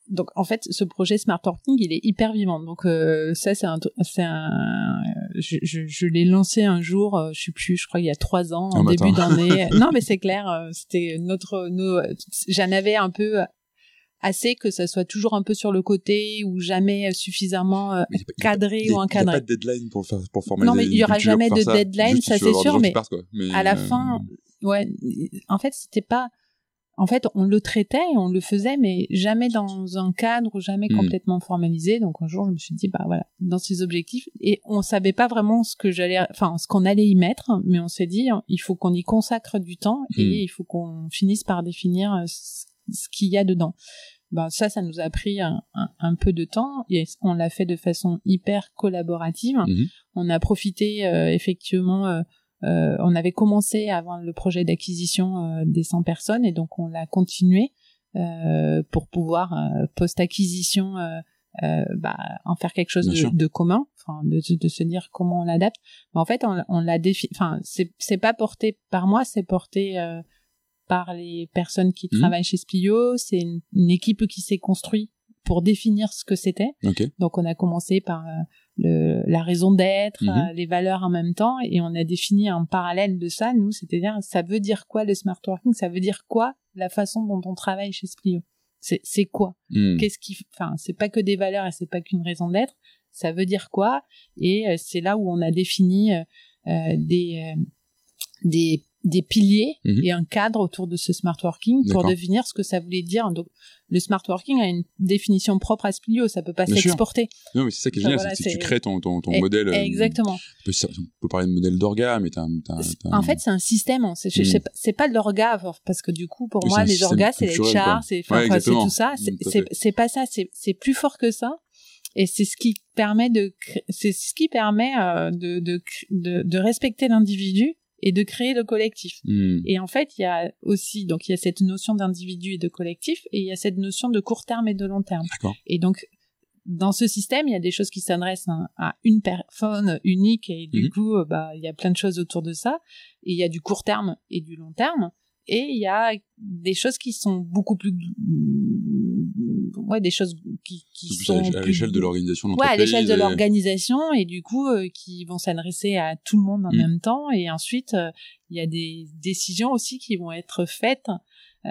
[SPEAKER 1] Donc en fait ce projet Smart Working il est hyper vivant donc euh, ça c'est un un je, je, je l'ai lancé un jour euh, je sais plus je crois il y a trois ans en début d'année non mais c'est clair euh, c'était notre nos j'en avais un peu assez que ça soit toujours un peu sur le côté ou jamais suffisamment
[SPEAKER 2] Mais a
[SPEAKER 1] cadré
[SPEAKER 2] a-
[SPEAKER 1] ou
[SPEAKER 2] Il n'y
[SPEAKER 1] encadré
[SPEAKER 2] a pas de deadline pour faire pour formaliser
[SPEAKER 1] Non, mais il y aura jamais de
[SPEAKER 2] ça.
[SPEAKER 1] deadline, ça, c'est sûr, mais
[SPEAKER 2] partent, quoi. Mais,
[SPEAKER 1] à la
[SPEAKER 2] euh,
[SPEAKER 1] fin ouais en fait c'était pas en fait on le traitait on le faisait mais jamais dans un cadre jamais
[SPEAKER 2] Mm.
[SPEAKER 1] complètement formalisé donc un jour je me suis dit bah voilà dans ces objectifs et on savait pas vraiment ce que j'allais enfin ce qu'on allait y mettre mais on s'est dit il faut qu'on y consacre du temps et
[SPEAKER 2] Mm.
[SPEAKER 1] il faut qu'on finisse par définir euh, ce ce qu'il y a dedans ben ça ça nous a pris un, un, un peu de temps et on l'a fait de façon hyper collaborative
[SPEAKER 2] Mhm.
[SPEAKER 1] on a profité euh, effectivement euh, euh, on avait commencé avant le projet d'acquisition euh, des 100 personnes et donc on l'a continué euh, pour pouvoir euh, post-acquisition euh, euh, bah, en faire quelque chose de, commun, enfin de, de se dire comment on l'adapte. Mais en fait, on, on l'a défi, enfin c'est pas porté par moi, c'est porté euh, par les personnes qui
[SPEAKER 2] Mhm.
[SPEAKER 1] travaillent chez Splio. C'est une, une équipe qui s'est construite pour définir ce que c'était. Donc on a commencé par euh, le, la raison d'être,
[SPEAKER 2] Mhm.
[SPEAKER 1] euh, les valeurs en même temps, et on a défini en parallèle de ça, nous, c'est-à-dire ça veut dire quoi le smart working, ça veut dire quoi la façon dont on travaille chez Splio? C'est quoi?
[SPEAKER 2] Hmm.
[SPEAKER 1] Qu'est-ce qui, enfin, c'est pas que des valeurs et c'est pas qu'une raison d'être. Ça veut dire quoi? Et euh, c'est là où on a défini euh, des euh, des des piliers
[SPEAKER 2] Mhm.
[SPEAKER 1] et un cadre autour de ce smart working pour définir ce que ça voulait dire. Donc, le smart working a une définition propre à Splio, ça peut pas s'exporter.
[SPEAKER 2] Non, mais c'est ça qui est génial,
[SPEAKER 1] voilà,
[SPEAKER 2] c'est que tu crées ton, ton, ton
[SPEAKER 1] Et-
[SPEAKER 2] modèle. euh,
[SPEAKER 1] Exactement.
[SPEAKER 2] on, peut, on peut parler de modèle d'orga, mais t'as,
[SPEAKER 1] En fait, c'est un système. hein. C'est
[SPEAKER 2] Mm.
[SPEAKER 1] pas- c'est pas de l'orga parce que du coup, pour
[SPEAKER 2] Oui,
[SPEAKER 1] moi, les orgas, c'est les chars, c'est
[SPEAKER 2] Ouais,
[SPEAKER 1] enfin, tout ça.
[SPEAKER 2] Mm,
[SPEAKER 1] C'est- pas ça. C'est c'est plus fort que ça. Et c'est ce qui permet de c'est ce qui permet euh, de, de de respecter l'individu et de créer le collectif.
[SPEAKER 2] Hmm.
[SPEAKER 1] Et en fait, il y a aussi donc il y a cette notion d'individu et de collectif et il y a cette notion de court terme et de long terme. Et donc, dans ce système, il y a des choses qui s'adressent à, une personne unique et du
[SPEAKER 2] Mhm.
[SPEAKER 1] coup, bah, il y a plein de choses autour de ça. Et il y a du court terme et du long terme. Et il y a des choses qui sont beaucoup plus, ouais, des choses qui, qui
[SPEAKER 2] plus
[SPEAKER 1] sont
[SPEAKER 2] à l'échelle-
[SPEAKER 1] plus-
[SPEAKER 2] de l'organisation
[SPEAKER 1] Ouais, à l'échelle de
[SPEAKER 2] et-
[SPEAKER 1] l'organisation et du coup euh, qui vont s'adresser à tout le monde en
[SPEAKER 2] Mm.
[SPEAKER 1] même temps et ensuite euh, il y a des décisions aussi qui vont être faites euh,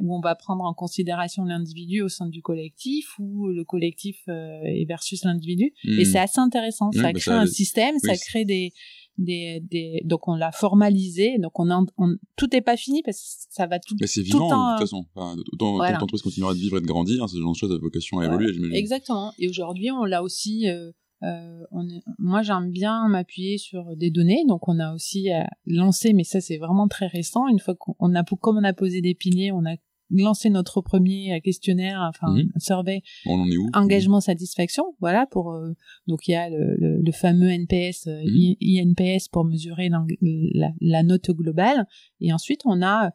[SPEAKER 1] où on va prendre en considération l'individu au sein du collectif ou le collectif euh, et versus l'individu
[SPEAKER 2] Hmm.
[SPEAKER 1] et c'est assez intéressant
[SPEAKER 2] Ouais,
[SPEAKER 1] ça
[SPEAKER 2] bah,
[SPEAKER 1] crée
[SPEAKER 2] ça-
[SPEAKER 1] un système ça
[SPEAKER 2] oui.
[SPEAKER 1] crée des des, des donc on l'a formalisé donc on, en- on tout est pas fini parce que ça va tout
[SPEAKER 2] Mais c'est
[SPEAKER 1] tout
[SPEAKER 2] vivant,
[SPEAKER 1] temps,
[SPEAKER 2] de toute façon. Enfin, autant,
[SPEAKER 1] voilà.
[SPEAKER 2] l'entreprise continuera de vivre et de grandir, hein, ce genre de choses a vocation à
[SPEAKER 1] Ouais.
[SPEAKER 2] évoluer, j'imagine.
[SPEAKER 1] Exactement. Et aujourd'hui, on l'a aussi. euh, euh, on est- moi, j'aime bien m'appuyer sur des données, donc on a aussi euh, lancé, mais ça c'est vraiment très récent. Une fois qu'on a, comme on a posé des piliers, on a lancé notre premier euh, questionnaire, enfin
[SPEAKER 2] Mhm.
[SPEAKER 1] survey
[SPEAKER 2] On en est où?
[SPEAKER 1] engagement satisfaction voilà pour euh, donc il y a le, le, le fameux NPS euh,
[SPEAKER 2] Mhm.
[SPEAKER 1] INPS pour mesurer la, la note globale et ensuite on a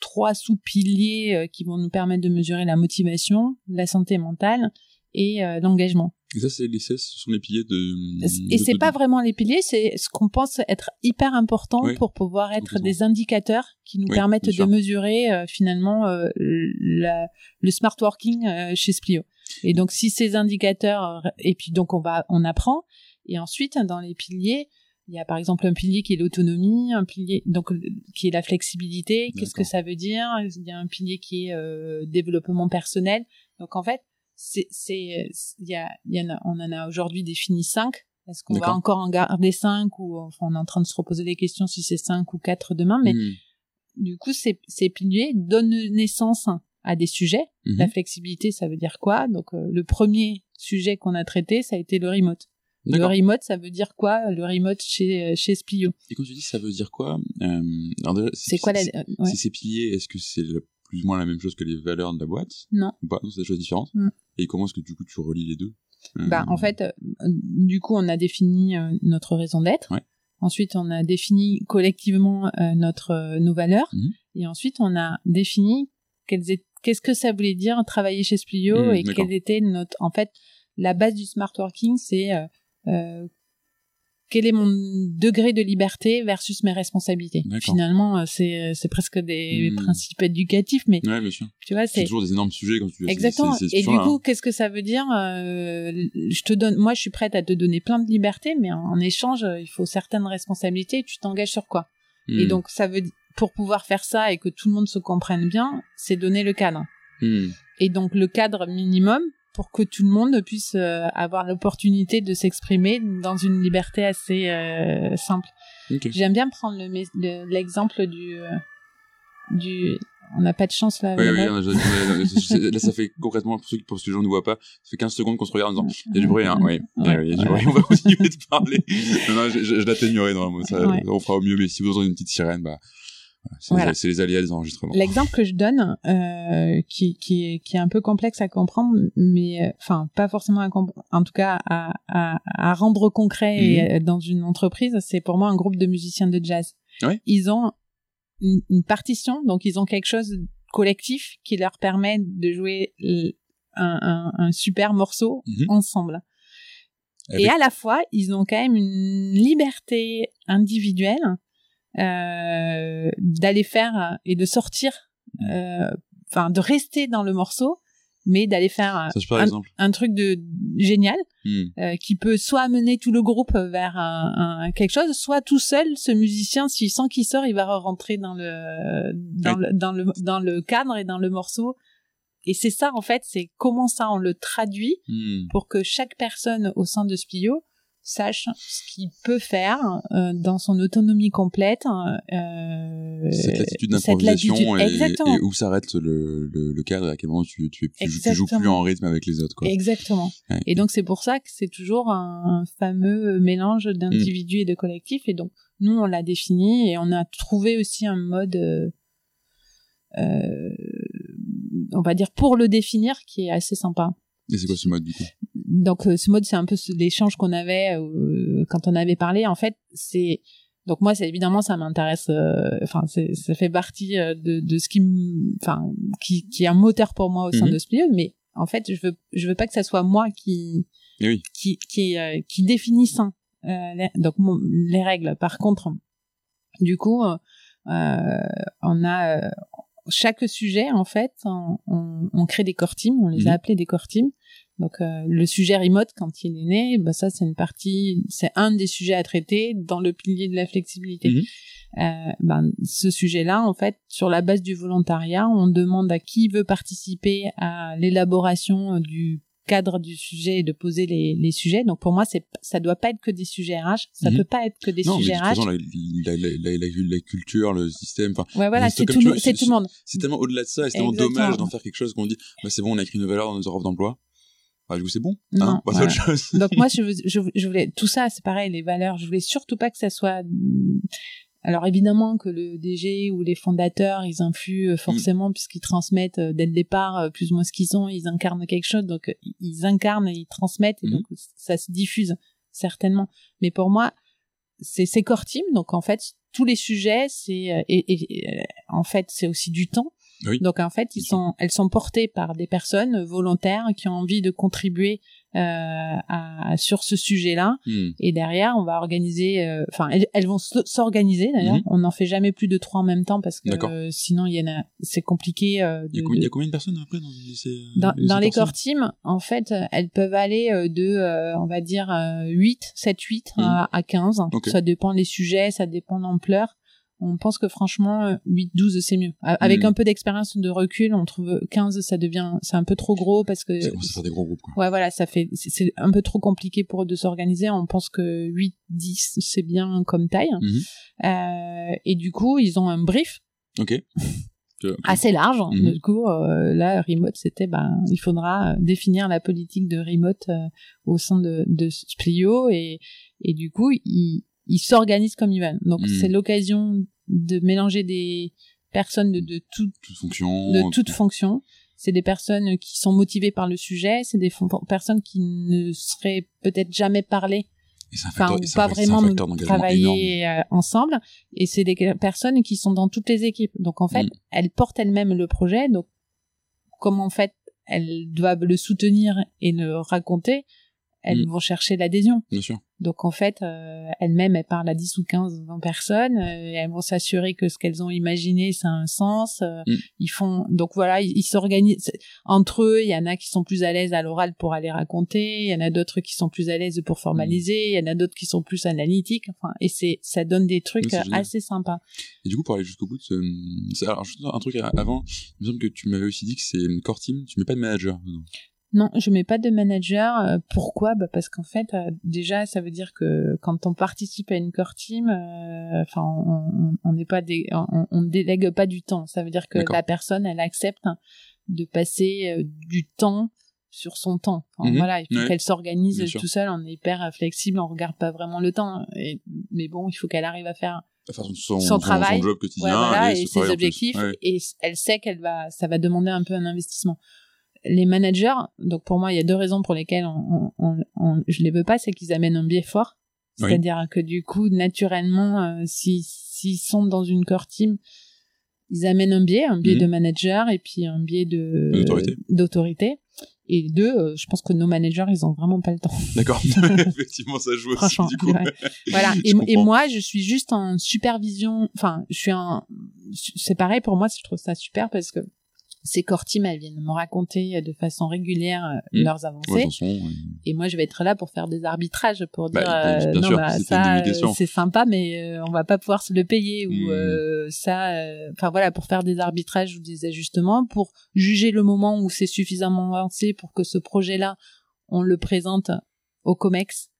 [SPEAKER 1] trois sous-piliers qui vont nous permettre de mesurer la motivation la santé mentale et l'engagement
[SPEAKER 2] Et ça, c'est les 16, ce sont les piliers de.
[SPEAKER 1] et c'est pas vraiment les piliers c'est ce qu'on pense être hyper important
[SPEAKER 2] Oui.
[SPEAKER 1] pour pouvoir être des indicateurs qui nous
[SPEAKER 2] Oui,
[SPEAKER 1] permettent de
[SPEAKER 2] sûr.
[SPEAKER 1] mesurer euh, finalement euh, la- le smart working euh, chez Splio. Et donc si ces indicateurs euh, et puis donc on va on apprend et ensuite dans les piliers il y a par exemple un pilier qui est l'autonomie, un pilier donc le- qui est la flexibilité. Qu'est-ce que ça veut dire? Il y a un pilier qui est euh, développement personnel. Donc en fait, c'est c'est il y a y en a on en a aujourd'hui défini cinq. Est-ce qu'on va encore en garder cinq ou enfin on est en train de se reposer les questions si c'est cinq ou quatre demain. Mais
[SPEAKER 2] Hmm.
[SPEAKER 1] du coup, ces, ces piliers donnent naissance à des sujets.
[SPEAKER 2] Mhm.
[SPEAKER 1] La flexibilité, ça veut dire quoi? Donc, euh, le premier sujet qu'on a traité, ça a été le remote. Le remote, ça veut dire quoi? Le remote chez, euh, chez Splio.
[SPEAKER 2] Et quand tu dis ça veut dire quoi euh, déjà,
[SPEAKER 1] C'est quoi la...
[SPEAKER 2] c'est-
[SPEAKER 1] euh, ouais.
[SPEAKER 2] c'est ces piliers, est-ce que c'est le- plus ou moins la même chose que les valeurs de la boîte?
[SPEAKER 1] Non.
[SPEAKER 2] Ou pas? Non, c'est des choses différentes. Et comment est-ce que du coup tu relis les deux? Euh,
[SPEAKER 1] Bah, en fait, euh, du coup, on a défini euh, notre raison d'être.
[SPEAKER 2] Ouais.
[SPEAKER 1] Ensuite, on a défini collectivement notre nos valeurs.
[SPEAKER 2] Mhm.
[SPEAKER 1] Et ensuite, on a défini qu'est-ce que ça voulait dire travailler chez Splio
[SPEAKER 2] Mhm,
[SPEAKER 1] et quelle était notre. En fait, la base du smart working, c'est euh, quel est mon degré de liberté versus mes responsabilités. Finalement, euh, c'est c'est presque des
[SPEAKER 2] Mhm.
[SPEAKER 1] principes éducatifs, mais
[SPEAKER 2] Ouais, bien sûr.
[SPEAKER 1] tu vois,
[SPEAKER 2] C'est toujours des énormes sujets quand tu
[SPEAKER 1] Exactement. Et du
[SPEAKER 2] là,
[SPEAKER 1] coup,
[SPEAKER 2] hein.
[SPEAKER 1] qu'est-ce que ça veut dire euh, Je te donne, moi, je suis prête à te donner plein de libertés, mais en échange, euh, il faut certaines responsabilités. et Tu t'engages sur quoi? Et
[SPEAKER 2] Hmm.
[SPEAKER 1] donc, ça veut, pour pouvoir faire ça et que tout le monde se comprenne bien, c'est donner le cadre.
[SPEAKER 2] Hmm.
[SPEAKER 1] Et donc, le cadre minimum pour que tout le monde puisse euh, avoir l'opportunité de s'exprimer dans une liberté assez euh, simple. J'aime bien prendre le mes- le- l'exemple du euh, du. On n'a pas de chance là.
[SPEAKER 2] On a- je- je- là, ça fait concrètement, pour ceux, qui- pour ceux que gens ne voient pas, ça fait 15 secondes qu'on se regarde en disant, il y a du bruit, hein, oui, il a- il y a du
[SPEAKER 1] Ouais.
[SPEAKER 2] bruit, on va continuer de parler. Non, non, je, je, je ça,
[SPEAKER 1] Ouais.
[SPEAKER 2] on fera au mieux, mais si vous entendez une petite sirène, bah, c'est
[SPEAKER 1] Voilà.
[SPEAKER 2] les, les aléas des enregistrements.
[SPEAKER 1] L'exemple que je donne, euh, qui, qui, est, qui est un peu complexe à comprendre, mais euh, enfin pas forcément à comprendre, en tout cas à, à, à rendre concret
[SPEAKER 2] Mhm.
[SPEAKER 1] et, euh, dans une entreprise, c'est pour moi un groupe de musiciens de jazz. Ils ont une, une partition, donc ils ont quelque chose de collectif qui leur permet de jouer un, un, un super morceau
[SPEAKER 2] Mhm.
[SPEAKER 1] ensemble. Et à la fois, ils ont quand même une liberté individuelle euh, d'aller faire et de sortir, euh, enfin de rester dans le morceau mais d'aller faire
[SPEAKER 2] Ça,
[SPEAKER 1] un, truc de génial
[SPEAKER 2] Hmm.
[SPEAKER 1] euh, qui peut soit amener tout le groupe vers un, un- quelque chose, soit tout seul, ce musicien, s'il sent qu'il sort, il va rentrer dans le dans, le dans le dans le cadre et dans le morceau. Et c'est ça en fait, c'est comment ça on le traduit
[SPEAKER 2] Hmm.
[SPEAKER 1] pour que chaque personne au sein de Splio sache ce qu'il peut faire euh, dans son autonomie complète. Euh,
[SPEAKER 2] cette latitude d'improvisation et,
[SPEAKER 1] exactement.
[SPEAKER 2] et où s'arrête le, le, le cadre et à quel moment tu, tu, tu, tu joues plus en rythme avec les autres. Quoi.
[SPEAKER 1] Exactement.
[SPEAKER 2] Ouais.
[SPEAKER 1] Et donc c'est pour ça que c'est toujours un, un fameux mélange d'individus et de collectifs. Et donc nous on l'a défini et on a trouvé aussi un mode, euh, euh, on va dire pour le définir, qui est assez sympa.
[SPEAKER 2] Et c'est quoi ce mode du coup?
[SPEAKER 1] Donc euh, ce mode c'est un peu ce- l'échange qu'on avait euh, quand on avait parlé. En fait c'est donc moi c'est évidemment ça m'intéresse. euh, Enfin ça fait partie euh, de, de ce qui enfin qui, qui est un moteur pour moi au sein
[SPEAKER 2] Mhm.
[SPEAKER 1] de Splio. Mais en fait je veux je veux pas que ça soit moi qui
[SPEAKER 2] Eh oui.
[SPEAKER 1] qui qui euh, qui euh, les, donc mon- les règles. Par contre, du coup, on a chaque sujet en fait, on, on, on crée des core teams, on les
[SPEAKER 2] Mhm.
[SPEAKER 1] a appelés des core teams. Donc euh, le sujet remote quand il est né, bah ça c'est une partie, c'est un des sujets à traiter dans le pilier de la flexibilité.
[SPEAKER 2] Mhm.
[SPEAKER 1] Euh, ben, ce sujet-là, en fait, sur la base du volontariat, on demande à qui veut participer à l'élaboration euh, du cadre du sujet et de poser les, les sujets. Donc pour moi, c'est ça doit pas être que des sujets RH, ça
[SPEAKER 2] Mhm.
[SPEAKER 1] peut pas être que des
[SPEAKER 2] non, mais
[SPEAKER 1] sujets
[SPEAKER 2] toute
[SPEAKER 1] RH.
[SPEAKER 2] la, la, la, la, culture, le système, enfin,
[SPEAKER 1] ouais, voilà,
[SPEAKER 2] mais
[SPEAKER 1] c'est tout, le- monde.
[SPEAKER 2] c'est tellement au-delà de ça et c'est tellement dommage d'en faire quelque chose qu'on dit, bah, c'est bon, on a écrit une valeur dans notre offre d'emploi. Bah, du coup, c'est bon.
[SPEAKER 1] Non,
[SPEAKER 2] hein, on passe à autre chose.
[SPEAKER 1] Donc moi, je, je, je voulais tout ça, c'est pareil, les valeurs. Je voulais surtout pas que ça soit. Alors évidemment que le DG ou les fondateurs, ils influent euh, forcément puisqu'ils transmettent euh, dès le départ euh, plus ou moins ce qu'ils sont, ils incarnent quelque chose, donc ils incarnent et ils transmettent et
[SPEAKER 2] Mhm.
[SPEAKER 1] donc ça se diffuse certainement. Mais pour moi, c'est c'est core team, donc en fait tous les sujets, c'est et, et- et, en fait c'est aussi du temps.
[SPEAKER 2] Oui.
[SPEAKER 1] Donc en fait, ils sont, elles sont portées par des personnes volontaires qui ont envie de contribuer euh, à, sur ce sujet-là.
[SPEAKER 2] Hmm.
[SPEAKER 1] Et derrière, on va organiser, euh, enfin, elles, elles vont s'organiser d'ailleurs.
[SPEAKER 2] Mhm.
[SPEAKER 1] On n'en fait jamais plus de trois en même temps parce que euh, sinon, il y en a, c'est compliqué. euh,
[SPEAKER 2] Il y, a combien, il y
[SPEAKER 1] de-
[SPEAKER 2] a combien de personnes après dans ces,
[SPEAKER 1] dans,
[SPEAKER 2] les
[SPEAKER 1] dans les
[SPEAKER 2] core
[SPEAKER 1] teams, en fait, euh, elles peuvent aller euh, de, euh, on va dire, euh, 8, 7, 8 à, à 15.
[SPEAKER 2] Mhm. Ok.
[SPEAKER 1] Ça dépend des sujets, ça dépend de l'ampleur. On pense que franchement, euh, 8, 12, c'est mieux. Avec un peu d'expérience de recul, on trouve 15, ça devient, c'est un peu trop gros parce que
[SPEAKER 2] Ça commence à faire des gros groupes, quoi.
[SPEAKER 1] Ouais, voilà, ça fait, c'est- un peu trop compliqué pour eux de s'organiser. On pense que 8, 10, c'est bien comme taille.
[SPEAKER 2] Mhm.
[SPEAKER 1] Euh, et du coup, ils ont un brief
[SPEAKER 2] Ok. Que-
[SPEAKER 1] assez large.
[SPEAKER 2] Mhm.
[SPEAKER 1] Du coup, euh, là, remote, c'était, ben, il faudra euh, définir la politique de remote euh, au sein de, de Splio et, et du coup, ils, ils s'organisent comme ils veulent. Donc,
[SPEAKER 2] Mhm.
[SPEAKER 1] c'est l'occasion de mélanger des personnes de, de tout,
[SPEAKER 2] toute fonction.
[SPEAKER 1] de toute fonction. C'est des personnes qui sont motivées par le sujet, c'est des personnes qui ne seraient peut-être jamais parlé,
[SPEAKER 2] Et c'est un
[SPEAKER 1] enfin ou pas vraiment travailler euh, ensemble. Et c'est des personnes qui sont dans toutes les équipes. Donc en fait,
[SPEAKER 2] Mm.
[SPEAKER 1] elles portent elles-mêmes le projet. Donc comme en fait elles doivent le soutenir et le raconter, elles
[SPEAKER 2] Mm.
[SPEAKER 1] vont chercher l'adhésion.
[SPEAKER 2] Bien sûr.
[SPEAKER 1] Donc en fait, euh, elles-mêmes, elles parlent à 10 ou 15, 20 personnes, euh, et elles vont s'assurer que ce qu'elles ont imaginé, ça a un sens. euh,
[SPEAKER 2] Mm.
[SPEAKER 1] Ils font donc voilà, ils s'organisent entre eux. Il y en a qui sont plus à l'aise à l'oral pour aller raconter, il y en a d'autres qui sont plus à l'aise pour formaliser, il y en a d'autres qui sont plus analytiques. Enfin, et c'est ça donne des trucs
[SPEAKER 2] Oui,
[SPEAKER 1] assez sympas.
[SPEAKER 2] Et du coup, pour aller jusqu'au bout de ce, alors, juste un truc avant, il me semble que tu m'avais aussi dit que c'est une core team, tu mets pas de manager. dedans.
[SPEAKER 1] Non, je mets pas de manager. euh, pourquoi? Bah Parce qu'en fait, euh, déjà, ça veut dire que quand on participe à une core team, euh, enfin, on on- on n'est pas dé- on, on délègue pas du temps. Ça veut dire que la personne, elle accepte de passer euh, du temps sur son temps. Enfin,
[SPEAKER 2] Mhm.
[SPEAKER 1] Voilà, il faut
[SPEAKER 2] Ouais.
[SPEAKER 1] qu'elle s'organise tout seul. On est hyper flexible, on regarde pas vraiment le temps. Et, mais bon, il faut qu'elle arrive à faire
[SPEAKER 2] Enfin, son, son,
[SPEAKER 1] travail.
[SPEAKER 2] son job
[SPEAKER 1] ouais,
[SPEAKER 2] quotidien
[SPEAKER 1] voilà,
[SPEAKER 2] et,
[SPEAKER 1] et ses objectifs
[SPEAKER 2] Ouais.
[SPEAKER 1] et elle sait qu'elle va ça va demander un peu un investissement les managers donc pour moi il y a deux raisons pour lesquelles on, on, on, je les veux pas c'est qu'ils amènent un biais fort
[SPEAKER 2] Oui.
[SPEAKER 1] c'est-à-dire que du coup naturellement euh, si s'ils sont dans une core team ils amènent un biais un biais
[SPEAKER 2] Mhm.
[SPEAKER 1] de manager et puis un biais de
[SPEAKER 2] D'autorité.
[SPEAKER 1] et deux euh, je pense que nos managers ils ont vraiment pas le temps
[SPEAKER 2] D'accord. Effectivement, ça joue aussi, du coup.
[SPEAKER 1] ouais. Voilà. Et, moi, je suis juste en supervision. Enfin, je suis un. C'est pareil pour moi. Je trouve ça super parce que ces core teams elles viennent me raconter de façon régulière euh,
[SPEAKER 2] Mm.
[SPEAKER 1] leurs avancées
[SPEAKER 2] Ouais, attention, ouais.
[SPEAKER 1] et moi je vais être là pour faire des arbitrages pour
[SPEAKER 2] Bah,
[SPEAKER 1] dire euh, non
[SPEAKER 2] sûr,
[SPEAKER 1] bah,
[SPEAKER 2] c'est
[SPEAKER 1] ça euh, c'est sympa mais euh, on va pas pouvoir se le payer ou
[SPEAKER 2] Mm.
[SPEAKER 1] euh, ça euh, enfin voilà pour faire des arbitrages ou des ajustements pour juger le moment où c'est suffisamment avancé pour que ce projet là on le présente au Comex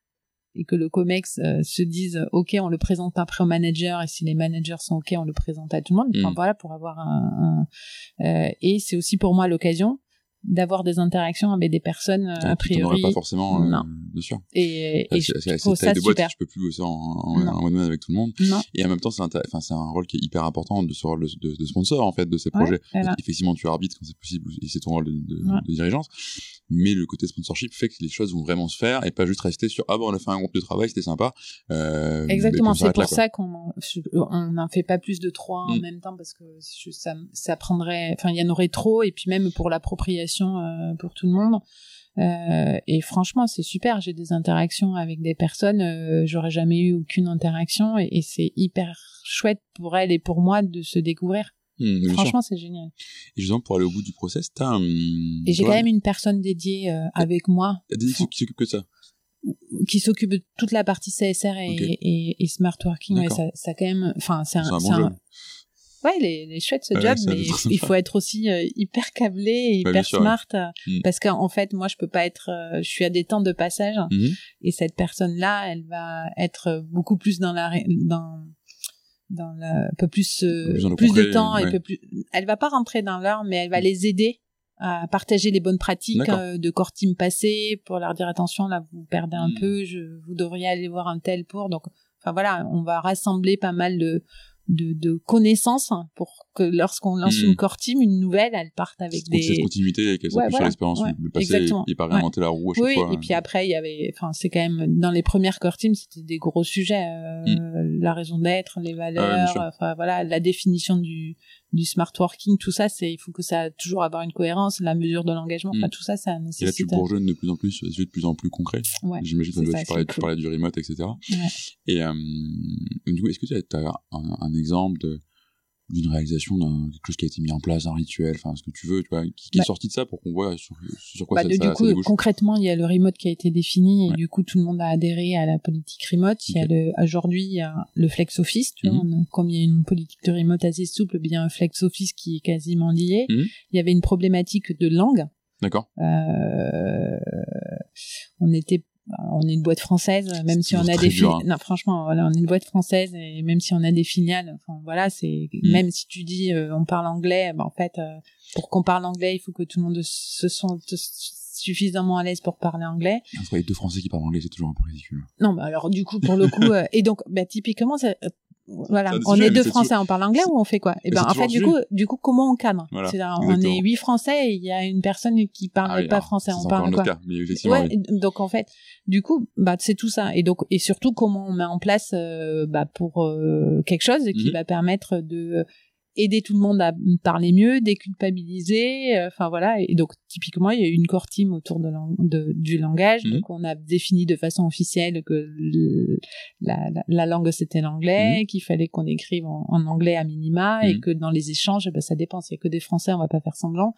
[SPEAKER 1] et que le Comex euh, se dise ok on le présente après au manager et si les managers sont ok on le présente à tout le monde enfin
[SPEAKER 2] Mm.
[SPEAKER 1] voilà pour avoir un, un- euh, et c'est aussi pour moi l'occasion d'avoir des interactions avec des personnes euh,
[SPEAKER 2] Ah,
[SPEAKER 1] a priori
[SPEAKER 2] pas forcément, euh,
[SPEAKER 1] non.
[SPEAKER 2] bien sûr.
[SPEAKER 1] et, et je trouve ça
[SPEAKER 2] de boîte,
[SPEAKER 1] super
[SPEAKER 2] je peux plus bosser en, en, en one-man avec tout le monde.
[SPEAKER 1] non
[SPEAKER 2] Et en même temps, c'est enfin, c'est un rôle qui est hyper important de ce rôle de, de- de sponsor, en fait, de ces
[SPEAKER 1] Ouais,
[SPEAKER 2] projets.
[SPEAKER 1] voilà.
[SPEAKER 2] Effectivement, tu arbitres quand c'est possible, et c'est ton rôle de, de,
[SPEAKER 1] Ouais.
[SPEAKER 2] de dirigeance. Mais le côté sponsorship fait que les choses vont vraiment se faire et pas juste rester sur, ah bon, on a fait un groupe de travail, c'était sympa. Euh,
[SPEAKER 1] Exactement, c'est pour
[SPEAKER 2] là,
[SPEAKER 1] ça qu'on en- on n'en fait pas plus de trois en
[SPEAKER 2] Mm.
[SPEAKER 1] même temps parce que je- ça, ça prendrait, enfin il y en aurait trop et puis même pour l'appropriation euh, pour tout le monde. Euh, et franchement, c'est super. J'ai des interactions avec des personnes, euh, j'aurais jamais eu aucune interaction et, et c'est hyper chouette pour elles et pour moi de se découvrir.
[SPEAKER 2] Sûr.
[SPEAKER 1] Franchement, c'est génial.
[SPEAKER 2] Et justement, pour aller au bout du process, t'as un...
[SPEAKER 1] Et j'ai quand même une personne dédiée euh, avec moi
[SPEAKER 2] qui s'occupent que de ça.
[SPEAKER 1] qui s'occupe de toute la partie CSR et, et, et smart working. Ouais, ça, ça quand même, enfin c'est un,
[SPEAKER 2] bon
[SPEAKER 1] Ouais, les, les chouettes ce
[SPEAKER 2] Ouais,
[SPEAKER 1] job, mais il faut être aussi euh, hyper câblé, et
[SPEAKER 2] Ouais, bien
[SPEAKER 1] hyper
[SPEAKER 2] sûr,
[SPEAKER 1] smart, euh,
[SPEAKER 2] Mm.
[SPEAKER 1] parce qu'en fait, moi, je peux pas être, euh, je suis à des temps de passage,
[SPEAKER 2] Mhm.
[SPEAKER 1] et cette personne-là, elle va être beaucoup plus dans la, dans, dans la, un peu plus, euh,
[SPEAKER 2] Plus
[SPEAKER 1] de temps, et
[SPEAKER 2] ouais.
[SPEAKER 1] peu plus, elle va pas rentrer dans l'heure, mais elle va les aider à partager les bonnes pratiques de core team passé pour leur dire attention là vous perdez un
[SPEAKER 2] Mm.
[SPEAKER 1] peu je vous devriez aller voir un tel pour donc enfin voilà on va rassembler pas mal de de, de connaissances hein, pour que lorsqu'on lance
[SPEAKER 2] Mm.
[SPEAKER 1] une core team une nouvelle elle parte avec
[SPEAKER 2] C'est cette
[SPEAKER 1] des
[SPEAKER 2] continuité et qu'elle
[SPEAKER 1] Ouais,
[SPEAKER 2] s'appuie sur
[SPEAKER 1] voilà.
[SPEAKER 2] l'expérience
[SPEAKER 1] Ouais,
[SPEAKER 2] du passé
[SPEAKER 1] exactement.
[SPEAKER 2] et pas réinventer la roue à chaque
[SPEAKER 1] oui,
[SPEAKER 2] fois.
[SPEAKER 1] et puis après, il y avait, enfin, c'est quand même, dans les premières core teams, c'était des gros sujets, euh, la raison d'être, les.
[SPEAKER 2] Ah
[SPEAKER 1] valeurs, enfin, voilà, la définition du, du smart working, tout ça, c'est, il faut que ça toujours avoir une cohérence, la mesure de l'engagement, enfin,
[SPEAKER 2] Mm.
[SPEAKER 1] tout ça, ça
[SPEAKER 2] Et là, tu
[SPEAKER 1] nécessite.
[SPEAKER 2] bourgeonnes de plus en plus sur des sujets de plus en plus concrets.
[SPEAKER 1] Ouais.
[SPEAKER 2] J'imagine que tu, parlais,
[SPEAKER 1] c'est
[SPEAKER 2] tu parlais du remote, etc.
[SPEAKER 1] Ouais.
[SPEAKER 2] Et euh, du coup, est-ce que tu as, un, un exemple de d'une réalisation d'un quelque chose qui a été mis en place, un rituel, enfin ce que tu veux, tu vois, qui, qui
[SPEAKER 1] Bah.
[SPEAKER 2] est sorti de ça pour qu'on voit sur, sur quoi
[SPEAKER 1] Bah,
[SPEAKER 2] ça,
[SPEAKER 1] de-
[SPEAKER 2] ça,
[SPEAKER 1] du
[SPEAKER 2] ça
[SPEAKER 1] coup,
[SPEAKER 2] débouche.
[SPEAKER 1] concrètement, il y a le remote qui a été défini et
[SPEAKER 2] Ouais.
[SPEAKER 1] du coup, tout le monde a adhéré à la politique remote. Il y a le, aujourd'hui, il y a le flex office. Tu vois,
[SPEAKER 2] Mhm.
[SPEAKER 1] comme il y a une politique de remote assez souple, il y a un flex office qui est quasiment lié.
[SPEAKER 2] Mhm.
[SPEAKER 1] Il y avait une problématique de langue.
[SPEAKER 2] D'accord.
[SPEAKER 1] Euh, on était, on est une boîte française, même
[SPEAKER 2] C'est
[SPEAKER 1] si on a des filiales.
[SPEAKER 2] hein.
[SPEAKER 1] Non, franchement, voilà, on est une boîte française et même si on a des filiales, enfin voilà, c'est
[SPEAKER 2] Mm.
[SPEAKER 1] même si tu dis euh, on parle anglais, ben, en fait, euh, pour qu'on parle anglais, il faut que tout le monde se sente suffisamment à l'aise pour parler anglais.
[SPEAKER 2] Entre les deux Français qui parlent anglais, c'est toujours un peu ridicule.
[SPEAKER 1] Non, bah alors du coup, pour le coup, euh, et donc, bah, typiquement, ça- euh, voilà, on est deux Français, on parle anglais ou on fait quoi? Et
[SPEAKER 2] mais
[SPEAKER 1] ben, en fait, du coup, du coup, comment on cadre?
[SPEAKER 2] Voilà,
[SPEAKER 1] on est huit Français et il y a une personne qui parle
[SPEAKER 2] Ah oui,
[SPEAKER 1] pas
[SPEAKER 2] alors,
[SPEAKER 1] français,
[SPEAKER 2] ça,
[SPEAKER 1] on parle quoi?
[SPEAKER 2] cas, mais
[SPEAKER 1] Ouais,
[SPEAKER 2] oui.
[SPEAKER 1] donc en fait, du coup, bah c'est tout ça, et donc et surtout comment on met en place, euh, bah pour euh, quelque chose qui
[SPEAKER 2] Mhm.
[SPEAKER 1] va permettre de aider tout le monde à parler mieux, déculpabiliser, euh, enfin voilà, et donc typiquement il y a eu une core team autour de, lang- de- du langage,
[SPEAKER 2] Mhm.
[SPEAKER 1] donc on a défini de façon officielle que le- la, la, la langue c'était l'anglais, qu'il fallait qu'on écrive en, en anglais à minima, et
[SPEAKER 2] Mhm.
[SPEAKER 1] que dans les échanges, bah, ça dépend, s'il y a que des Français, on va pas faire semblant,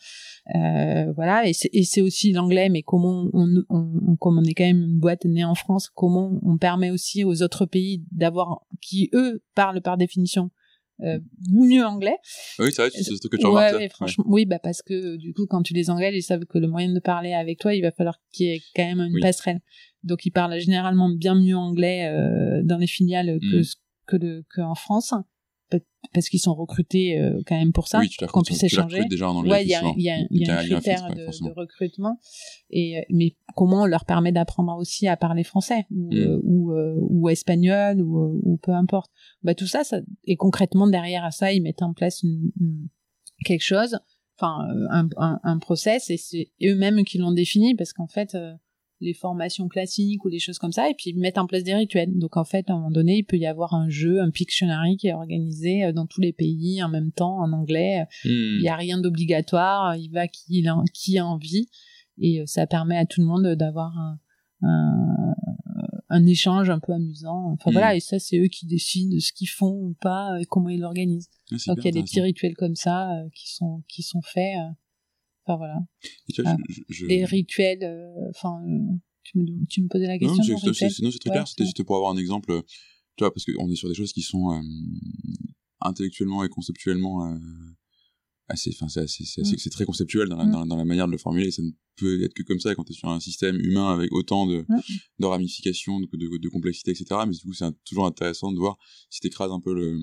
[SPEAKER 1] euh, voilà, et c'est et c'est aussi l'anglais, mais comment on, on, on- comme on est quand même une boîte née en France, comment on permet aussi aux autres pays d'avoir, qui eux parlent par définition euh, mieux anglais.
[SPEAKER 2] Oui, c'est vrai, c'est ce que tu
[SPEAKER 1] ouais,
[SPEAKER 2] remarques.
[SPEAKER 1] ouais, franchement, oui, bah parce que du coup, quand tu les engages, ils savent que le moyen de parler avec toi, il va falloir qu'il y ait quand même une
[SPEAKER 2] Oui.
[SPEAKER 1] passerelle. Donc, ils parlent généralement bien mieux anglais euh, dans les filiales que
[SPEAKER 2] Mm.
[SPEAKER 1] que le que en France, parce qu'ils sont recrutés euh, quand même pour ça,
[SPEAKER 2] Oui, tu
[SPEAKER 1] qu'on puisse
[SPEAKER 2] tu
[SPEAKER 1] échanger.
[SPEAKER 2] recrutes déjà en anglais.
[SPEAKER 1] Ouais, il y a, y y un critère
[SPEAKER 2] ouais,
[SPEAKER 1] de, de recrutement. Et, euh, mais comment on leur permet d'apprendre aussi à parler français ou,
[SPEAKER 2] Mm.
[SPEAKER 1] euh, ou, euh, ou espagnol ou, ou peu importe. Bah, tout ça, ça, et concrètement, derrière à ça, ils mettent en place une, une- quelque chose, enfin, un, un, un process, et c'est eux-mêmes qui l'ont défini parce qu'en fait, les formations classiques ou les choses comme ça, et puis ils mettent en place des rituels. Donc en fait, à un moment donné, il peut y avoir un jeu, un Pictionary qui est organisé euh, dans tous les pays en même temps, en anglais.
[SPEAKER 2] Hmm.
[SPEAKER 1] Il n'y a rien d'obligatoire, il va qui, il a- qui a envie, et euh, ça permet à tout le monde d'avoir un, un- un échange un peu amusant. Enfin
[SPEAKER 2] Mm.
[SPEAKER 1] voilà, et ça c'est eux qui décident de ce qu'ils font ou pas et comment ils l'organisent.
[SPEAKER 2] C'est
[SPEAKER 1] Donc il y a des petits rituels comme ça euh, qui sont qui sont faits. euh. Enfin voilà.
[SPEAKER 2] Et tu vois, je- je- je-
[SPEAKER 1] Les rituels. euh, Enfin, euh, tu me tu me posais la question.
[SPEAKER 2] non, c'est très clair. C'était juste pour avoir un exemple, euh, tu vois, parce qu'on est sur des choses qui sont intellectuellement et conceptuellement assez, enfin, c'est assez, c'est
[SPEAKER 1] Mm.
[SPEAKER 2] très conceptuel dans la,
[SPEAKER 1] Mm.
[SPEAKER 2] dans, la- dans la manière de le formuler. Ça ne peut être que comme ça quand tu es sur un système humain avec autant de,
[SPEAKER 1] Mm.
[SPEAKER 2] de ramifications, de, de, de complexité, etc. Mais du coup, c'est toujours intéressant de voir si tu écrases un peu le,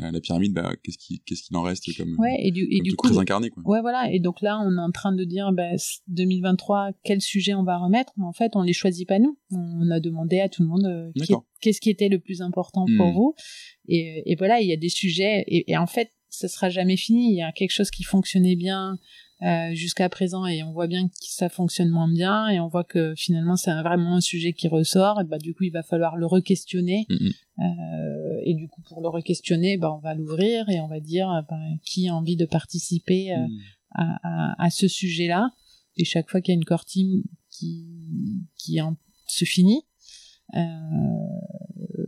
[SPEAKER 2] la, la pyramide, bah, qu'est-ce qui, qu'est-ce qu'il en reste comme,
[SPEAKER 1] Ouais, et du, et du coup,
[SPEAKER 2] incarné, quoi.
[SPEAKER 1] Ouais, voilà. Et donc là, on est en train de dire, bah, c- 2023, quel sujet on va remettre? Mais en fait, on les choisit pas nous. On a demandé à tout le monde euh, qu'est-ce qui était le plus important pour
[SPEAKER 2] Hmm.
[SPEAKER 1] vous? Et, et voilà, il y a des sujets. Et, et en fait, ça sera jamais fini. Il y a quelque chose qui fonctionnait bien euh, jusqu'à présent et on voit bien que ça fonctionne moins bien et on voit que finalement c'est vraiment un sujet qui ressort et bah du coup il va falloir le re-questionner
[SPEAKER 2] Mhm.
[SPEAKER 1] euh, et du coup pour le re-questionner bah on va l'ouvrir et on va dire euh, bah, qui a envie de participer euh,
[SPEAKER 2] Mm.
[SPEAKER 1] à, à, à ce sujet-là. Et chaque fois qu'il y a une core team qui, qui en- se finit,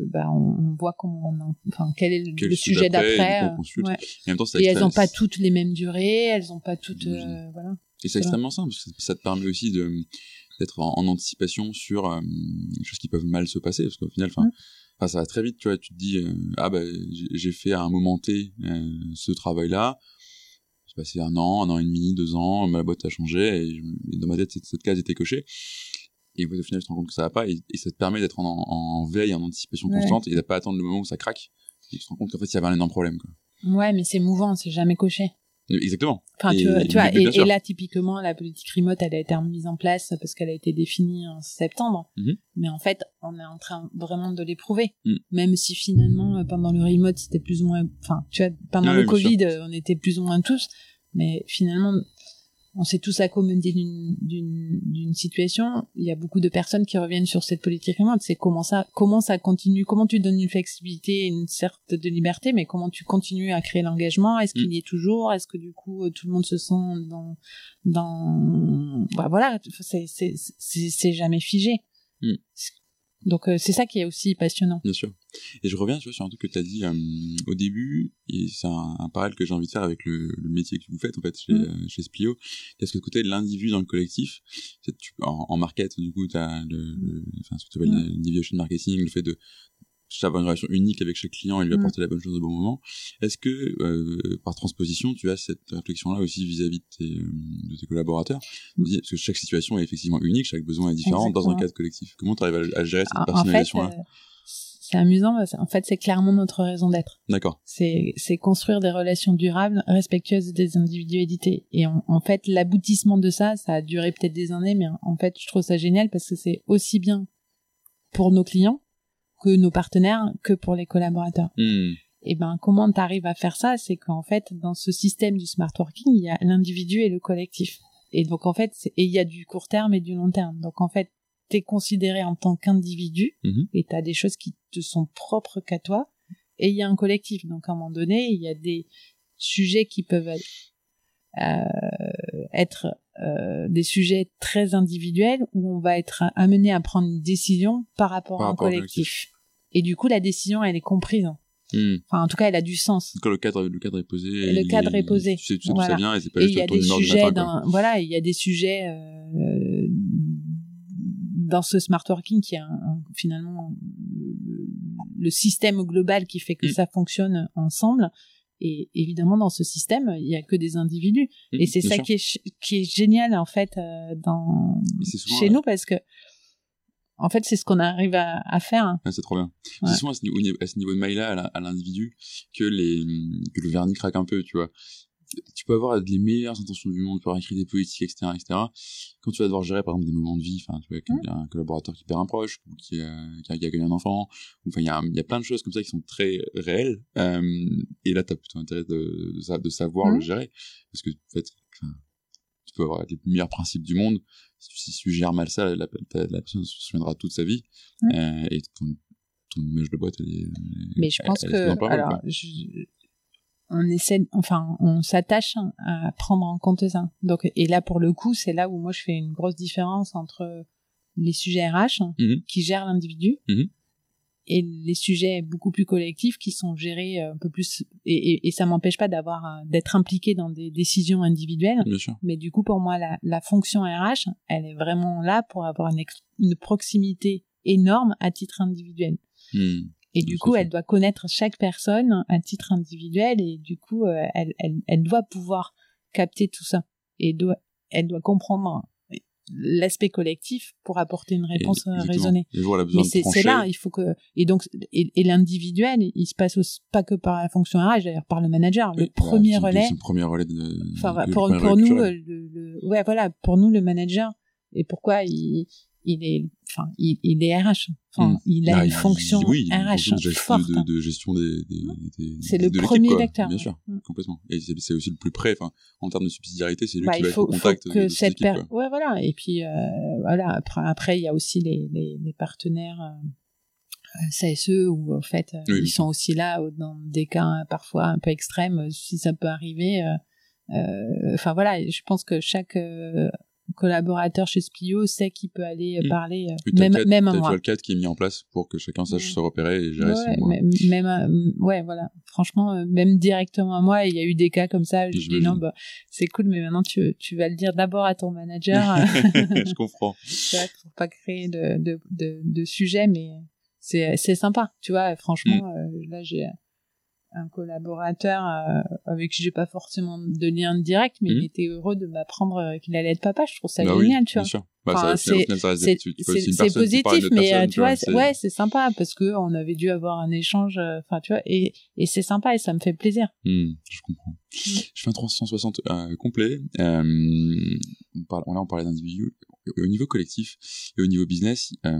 [SPEAKER 1] bah on, voit comment on en- enfin, quel est le,
[SPEAKER 2] Quel
[SPEAKER 1] le
[SPEAKER 2] sujet d'après,
[SPEAKER 1] euh, ouais.
[SPEAKER 2] Et en même temps, c'est
[SPEAKER 1] Et elles n'ont pas toutes les mêmes durées, elles n'ont pas toutes. euh, voilà.
[SPEAKER 2] Et c'est extrêmement simple, parce que ça te permet aussi de d'être en, en anticipation sur euh, des choses qui peuvent mal se passer, parce qu'au final, enfin,
[SPEAKER 1] Mm.
[SPEAKER 2] enfin, ça va très vite, tu vois, tu te dis, ah ben, j'ai- fait à un moment T ce travail-là, j'ai passé un an, un an et demi, deux ans, ma boîte a changé, et, je- et dans ma tête, cette, cette case était cochée. Et au final, tu te rends compte que ça va pas, et, et ça te permet d'être en, en, en veille, en anticipation
[SPEAKER 1] Ouais.
[SPEAKER 2] constante, et de pas attendre le moment où ça craque, et tu te rends compte qu'en fait, il y avait un énorme problème, quoi.
[SPEAKER 1] Ouais, mais c'est mouvant, c'est jamais coché.
[SPEAKER 2] Exactement.
[SPEAKER 1] Enfin,
[SPEAKER 2] Et-
[SPEAKER 1] tu, vois- tu et, là, typiquement, la politique remote, elle a été mise en place parce qu'elle a été définie en septembre.
[SPEAKER 2] Mhm.
[SPEAKER 1] Mais en fait, on est en train vraiment de l'éprouver.
[SPEAKER 2] Mm.
[SPEAKER 1] Même si finalement, euh, pendant le remote, c'était plus ou moins, enfin, tu vois, pendant le. Covid, euh, on était plus ou moins tous. Mais finalement, on s'est tous accommodés d'une, situation. Il y a beaucoup de personnes qui reviennent sur cette politique. C'est comment ça, comment ça continue, comment tu donnes une flexibilité, une sorte de liberté, mais comment tu continues à créer l'engagement? Est-ce qu'il
[SPEAKER 2] Mm.
[SPEAKER 1] y est toujours? Est-ce que du coup, euh, tout le monde se sent dans, dans, bah voilà, c'est, c'est, c'est, c'est jamais figé.
[SPEAKER 2] Mm.
[SPEAKER 1] Donc, euh, c'est ça qui est aussi passionnant.
[SPEAKER 2] Bien sûr. Et je reviens, tu vois, sur un truc que tu as dit euh, au début, et c'est un, un parallèle que j'ai envie de faire avec le, le métier que vous faites, en fait, chez,
[SPEAKER 1] Mm.
[SPEAKER 2] euh, chez Splio. Il y a ce côté de l'individu dans le collectif. Tu- en, en market, du coup, tu as le, le- enfin, ce que tu appelles
[SPEAKER 1] Mm.
[SPEAKER 2] l'individuation marketing, le fait de avoir une relation unique avec chaque client et lui
[SPEAKER 1] Mm.
[SPEAKER 2] apporter la bonne chose au bon moment. Est-ce que, euh, par transposition, tu as cette réflexion-là aussi vis-à-vis de tes, euh, de tes collaborateurs? Parce que chaque situation est effectivement unique, chaque besoin est différent dans un cadre collectif. Comment tu arrives à, à gérer cette
[SPEAKER 1] En- En fait,
[SPEAKER 2] personnalisation-là?
[SPEAKER 1] euh, c'est amusant. parce qu'en fait, c'est clairement notre raison d'être.
[SPEAKER 2] D'accord.
[SPEAKER 1] c'est c'est construire des relations durables, respectueuses des individualités. Et en, en fait, l'aboutissement de ça, ça a duré peut-être des années, mais en fait, je trouve ça génial parce que c'est aussi bien pour nos clients que nos partenaires que pour les collaborateurs.
[SPEAKER 2] Hmm.
[SPEAKER 1] Et ben, comment tu arrives à faire ça? C'est qu'en fait, dans ce système du smart working, il y a l'individu et le collectif. Et donc, en fait, et il y a du court terme et du long terme. Donc, en fait, t'es considéré en tant qu'individu
[SPEAKER 2] Mhm.
[SPEAKER 1] et t'as des choses qui te sont propres qu'à toi. Et il y a un collectif. Donc, à un moment donné, il y a des sujets qui peuvent être, euh, être euh, des sujets très individuels où on va être amené à prendre une décision par rapport
[SPEAKER 2] Par
[SPEAKER 1] à un
[SPEAKER 2] rapport
[SPEAKER 1] collectif. Et du coup, la décision, elle est comprise.
[SPEAKER 2] Hmm.
[SPEAKER 1] Enfin, en tout cas, elle a du sens.
[SPEAKER 2] Quand le cadre, le cadre est posé.
[SPEAKER 1] Le cadre est posé.
[SPEAKER 2] Tu sais, tu sais d'où
[SPEAKER 1] Voilà.
[SPEAKER 2] ça vient et c'est pas
[SPEAKER 1] Et
[SPEAKER 2] juste
[SPEAKER 1] y a
[SPEAKER 2] ton
[SPEAKER 1] des
[SPEAKER 2] matin,
[SPEAKER 1] voilà, il y a des sujets euh, dans ce smart working qui est un- un- finalement le, système global qui fait que
[SPEAKER 2] Mm.
[SPEAKER 1] ça fonctionne ensemble. Et évidemment, dans ce système, il y a que des individus.
[SPEAKER 2] Hmm,
[SPEAKER 1] Et c'est ça
[SPEAKER 2] sûr.
[SPEAKER 1] qui est, qui est génial en fait euh, dans
[SPEAKER 2] souvent,
[SPEAKER 1] chez
[SPEAKER 2] euh,
[SPEAKER 1] nous parce que en fait, c'est ce qu'on arrive à, à faire.
[SPEAKER 2] Ah, c'est trop bien.
[SPEAKER 1] Ouais.
[SPEAKER 2] C'est souvent à ce niveau, à ce niveau de mail-là, à l'individu, que, les, que le vernis craque un peu, tu vois. Tu peux avoir les meilleures intentions du monde, tu peux avoir écrit des politiques, etc., etc. Quand tu vas devoir gérer, par exemple, des moments de vie, enfin, tu vois, qu'il y a un collaborateur qui perd un proche, ou qui a, qui a, qui a gagné un enfant, enfin, il y, a, y a plein de choses comme ça qui sont très réelles, euh, et là, tu as plutôt intérêt de, de, de savoir le gérer. Parce que, en fait, tu peux avoir les meilleurs principes du monde, si tu, si tu gères mal ça, la, la, la personne se souviendra toute sa vie, euh, et ton, ton image de boîte, elle est.
[SPEAKER 1] Mais je pense
[SPEAKER 2] elle- est dans
[SPEAKER 1] que alors je- on essaie, enfin, on s'attache à prendre en compte ça. Donc, et là pour le coup, c'est là où moi je fais une grosse différence entre les sujets RH
[SPEAKER 2] Mhm.
[SPEAKER 1] qui gèrent l'individu
[SPEAKER 2] Mhm.
[SPEAKER 1] et les sujets beaucoup plus collectifs qui sont gérés euh, un peu plus et, et, et ça m'empêche pas d'avoir euh, d'être impliqué dans des décisions individuelles
[SPEAKER 2] Bien sûr.
[SPEAKER 1] mais du coup pour moi la, la fonction RH elle est vraiment là pour avoir une proximité énorme à titre individuel
[SPEAKER 2] Hmm.
[SPEAKER 1] Et du coup elle doit connaître chaque personne à titre individuel et du coup euh, elle, elle, elle doit pouvoir capter tout ça et doit elle doit comprendre l'aspect collectif pour apporter une réponse euh, raisonnée. Mais c'est là, il faut que et donc et, et l'individuel, il se passe aussi, pas que par la fonction RH, d'ailleurs par le manager,
[SPEAKER 2] Oui,
[SPEAKER 1] le premier
[SPEAKER 2] bah,
[SPEAKER 1] relais.
[SPEAKER 2] C'est le premier relais de.
[SPEAKER 1] Enfin
[SPEAKER 2] de-
[SPEAKER 1] pour nous, euh, le, le- ouais voilà, pour nous le manager. Et pourquoi il il est enfin il, il est RH, enfin
[SPEAKER 2] Mm.
[SPEAKER 1] il a
[SPEAKER 2] Bah,
[SPEAKER 1] une
[SPEAKER 2] il-
[SPEAKER 1] fonction
[SPEAKER 2] oui, une
[SPEAKER 1] RH
[SPEAKER 2] fonction de gestion,
[SPEAKER 1] forte.
[SPEAKER 2] de, de gestion des, des, des-
[SPEAKER 1] C'est
[SPEAKER 2] de
[SPEAKER 1] le
[SPEAKER 2] l'équipe,
[SPEAKER 1] premier
[SPEAKER 2] quoi.
[SPEAKER 1] lecteur,
[SPEAKER 2] Bien sûr,
[SPEAKER 1] Mm.
[SPEAKER 2] complètement. Et c'est aussi le plus près. Enfin, en termes de subsidiarité, c'est lui
[SPEAKER 1] Bah,
[SPEAKER 2] qui va
[SPEAKER 1] faut,
[SPEAKER 2] être au
[SPEAKER 1] faut
[SPEAKER 2] contact de,
[SPEAKER 1] que
[SPEAKER 2] de cette
[SPEAKER 1] cette
[SPEAKER 2] équipe. quoi.
[SPEAKER 1] ouais voilà et puis euh, voilà après après il y a aussi les les, les partenaires euh, CSE où en fait euh,
[SPEAKER 2] Oui,
[SPEAKER 1] ils sont aussi là euh, dans des cas euh, parfois un peu extrêmes euh, si ça peut arriver euh, euh, enfin voilà je pense que chaque euh, collaborateur chez Spio sait qu'il peut aller euh,
[SPEAKER 2] Mm.
[SPEAKER 1] parler euh,
[SPEAKER 2] Oui, t'as
[SPEAKER 1] même
[SPEAKER 2] le cadre-
[SPEAKER 1] même
[SPEAKER 2] t'as-
[SPEAKER 1] à
[SPEAKER 2] tu
[SPEAKER 1] moi
[SPEAKER 2] vois le cadre qui est mis en place pour que chacun sache
[SPEAKER 1] Ouais.
[SPEAKER 2] se repérer et gérer
[SPEAKER 1] Ouais,
[SPEAKER 2] son mois.
[SPEAKER 1] même, euh, ouais voilà franchement même directement à moi il y a eu des cas comme ça je dis non bah c'est cool mais maintenant tu tu vas le dire d'abord à ton manager
[SPEAKER 2] je comprends.
[SPEAKER 1] vois, pour pas créer de de de, de sujet mais c'est c'est sympa tu vois franchement
[SPEAKER 2] Mm.
[SPEAKER 1] euh, là j'ai un collaborateur euh, avec qui j'ai pas forcément de lien direct mais il était heureux de m'apprendre euh, qu'il allait être papa. Je trouve ça
[SPEAKER 2] Bah oui,
[SPEAKER 1] génial tu
[SPEAKER 2] bien
[SPEAKER 1] vois.
[SPEAKER 2] sûr. Bah,
[SPEAKER 1] Enfin, c'est
[SPEAKER 2] vois,
[SPEAKER 1] positif mais euh, tu vois
[SPEAKER 2] c'est-
[SPEAKER 1] c'est- ouais c'est sympa parce que on avait dû avoir un échange euh, enfin tu vois et et c'est sympa et ça me fait plaisir
[SPEAKER 2] Hmm, je comprends. Je fais un 360 euh, complet. Euh, on parle, là, on parlait d'individus. Au niveau collectif et au niveau business, euh,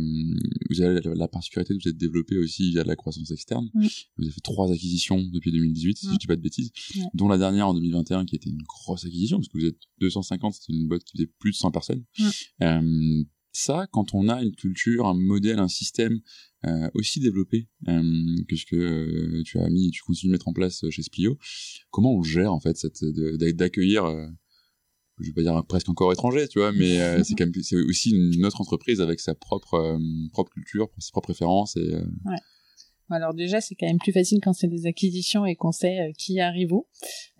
[SPEAKER 2] vous avez la, la particularité de vous êtes développé aussi via de la croissance externe.
[SPEAKER 1] Mm.
[SPEAKER 2] Vous avez fait trois acquisitions depuis 2018, si je dis pas de bêtises, dont la dernière en 2021 qui était une grosse acquisition parce que vous êtes 250, c'était une boîte qui faisait plus de 100 personnes. Euh, ça, quand on a une culture, un modèle, un système euh, aussi développé euh, que ce que euh, tu as mis et tu continues de mettre en place chez Splio, comment on gère en fait cette d'accueillir je vais pas dire presque encore étranger tu vois mais c'est quand même c'est aussi une autre entreprise avec sa propre propre culture ses propres préférences et
[SPEAKER 1] Alors déjà, c'est quand même plus facile quand c'est des acquisitions et qu'on sait euh, qui arrive où.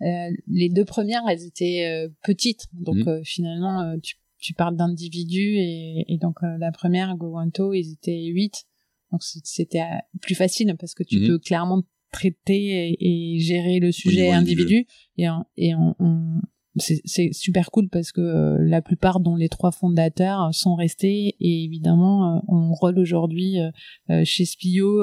[SPEAKER 1] Euh, les deux premières, elles étaient euh, petites, donc euh, finalement, tu, tu parles d'individus et, et donc euh, la première, GoWanto, ils étaient huit, donc c'était euh, plus facile parce que tu
[SPEAKER 2] Mhm.
[SPEAKER 1] peux clairement traiter et, et gérer le sujet individu. et, et on, on- c'est super cool parce que euh, la plupart dont les trois fondateurs sont restés. Et évidemment euh, on rôle aujourd'hui euh, euh, chez Spio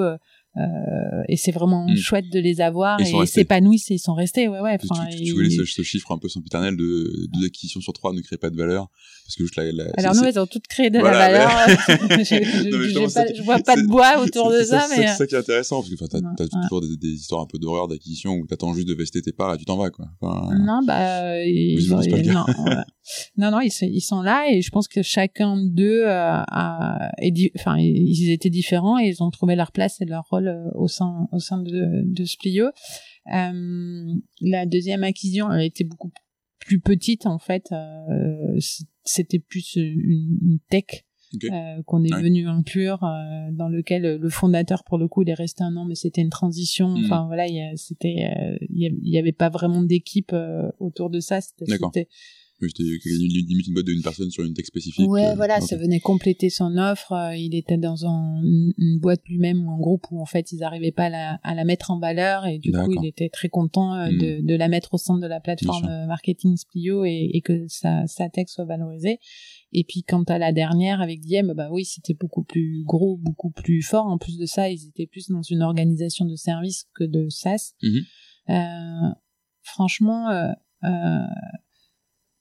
[SPEAKER 1] euh, euh, et c'est vraiment
[SPEAKER 2] Mm.
[SPEAKER 1] chouette de les avoir
[SPEAKER 2] Ils
[SPEAKER 1] et ils s'épanouissent et ils sont restés ouais ouais
[SPEAKER 2] tu, tu, tu
[SPEAKER 1] et-
[SPEAKER 2] voulais ce, ce chiffre un peu sempiternel de deux acquisitions sur trois ne crée pas de valeur parce que juste la, la
[SPEAKER 1] alors nous elles ont toutes créé de
[SPEAKER 2] Voilà,
[SPEAKER 1] la valeur je, je, je-
[SPEAKER 2] Non, mais
[SPEAKER 1] j'ai
[SPEAKER 2] justement,
[SPEAKER 1] pas-
[SPEAKER 2] c'est-
[SPEAKER 1] je vois pas de bois autour de ça
[SPEAKER 2] c'est
[SPEAKER 1] mais
[SPEAKER 2] c'est ça qui est intéressant parce que t'as
[SPEAKER 1] ouais.
[SPEAKER 2] toujours des, des histoires un peu d'horreur d'acquisition où t'attends juste de vester tes parts et tu t'en vas quoi. Enfin,
[SPEAKER 1] Non, bah, ils,
[SPEAKER 2] pas le
[SPEAKER 1] non, non, non, ils, sont- ils sont là et je pense que chacun d'eux euh, enfin, ils étaient différents et ils ont trouvé leur place et leur rôle euh, au sein, au sein de, de Splio. Euh, la deuxième acquisition, elle était beaucoup plus petite en fait. Euh, C'était plus une, une tech. Euh, qu'on est
[SPEAKER 2] Ouais.
[SPEAKER 1] venu inclure euh, dans lequel le fondateur pour le coup il est resté un an mais c'était une transition
[SPEAKER 2] Mhm.
[SPEAKER 1] enfin voilà il euh, y avait pas vraiment d'équipe autour de ça c'était. C'était-
[SPEAKER 2] limite une boîte d'une personne sur une tech spécifique
[SPEAKER 1] ouais
[SPEAKER 2] euh,
[SPEAKER 1] voilà ça venait compléter son offre euh, il était dans un- une, boîte lui-même ou un groupe où en fait ils arrivaient pas à la, à la mettre en valeur et du coup il était très content euh,
[SPEAKER 2] Mhm.
[SPEAKER 1] de, la mettre au centre de la plateforme marketing Splio et, et que sa, sa tech soit valorisée. Et puis quant à la dernière avec Diem bah oui c'était beaucoup plus gros beaucoup plus fort. En plus de ça ils étaient plus dans une organisation de service que de SaaS.
[SPEAKER 2] Mhm.
[SPEAKER 1] Euh, franchement euh, euh,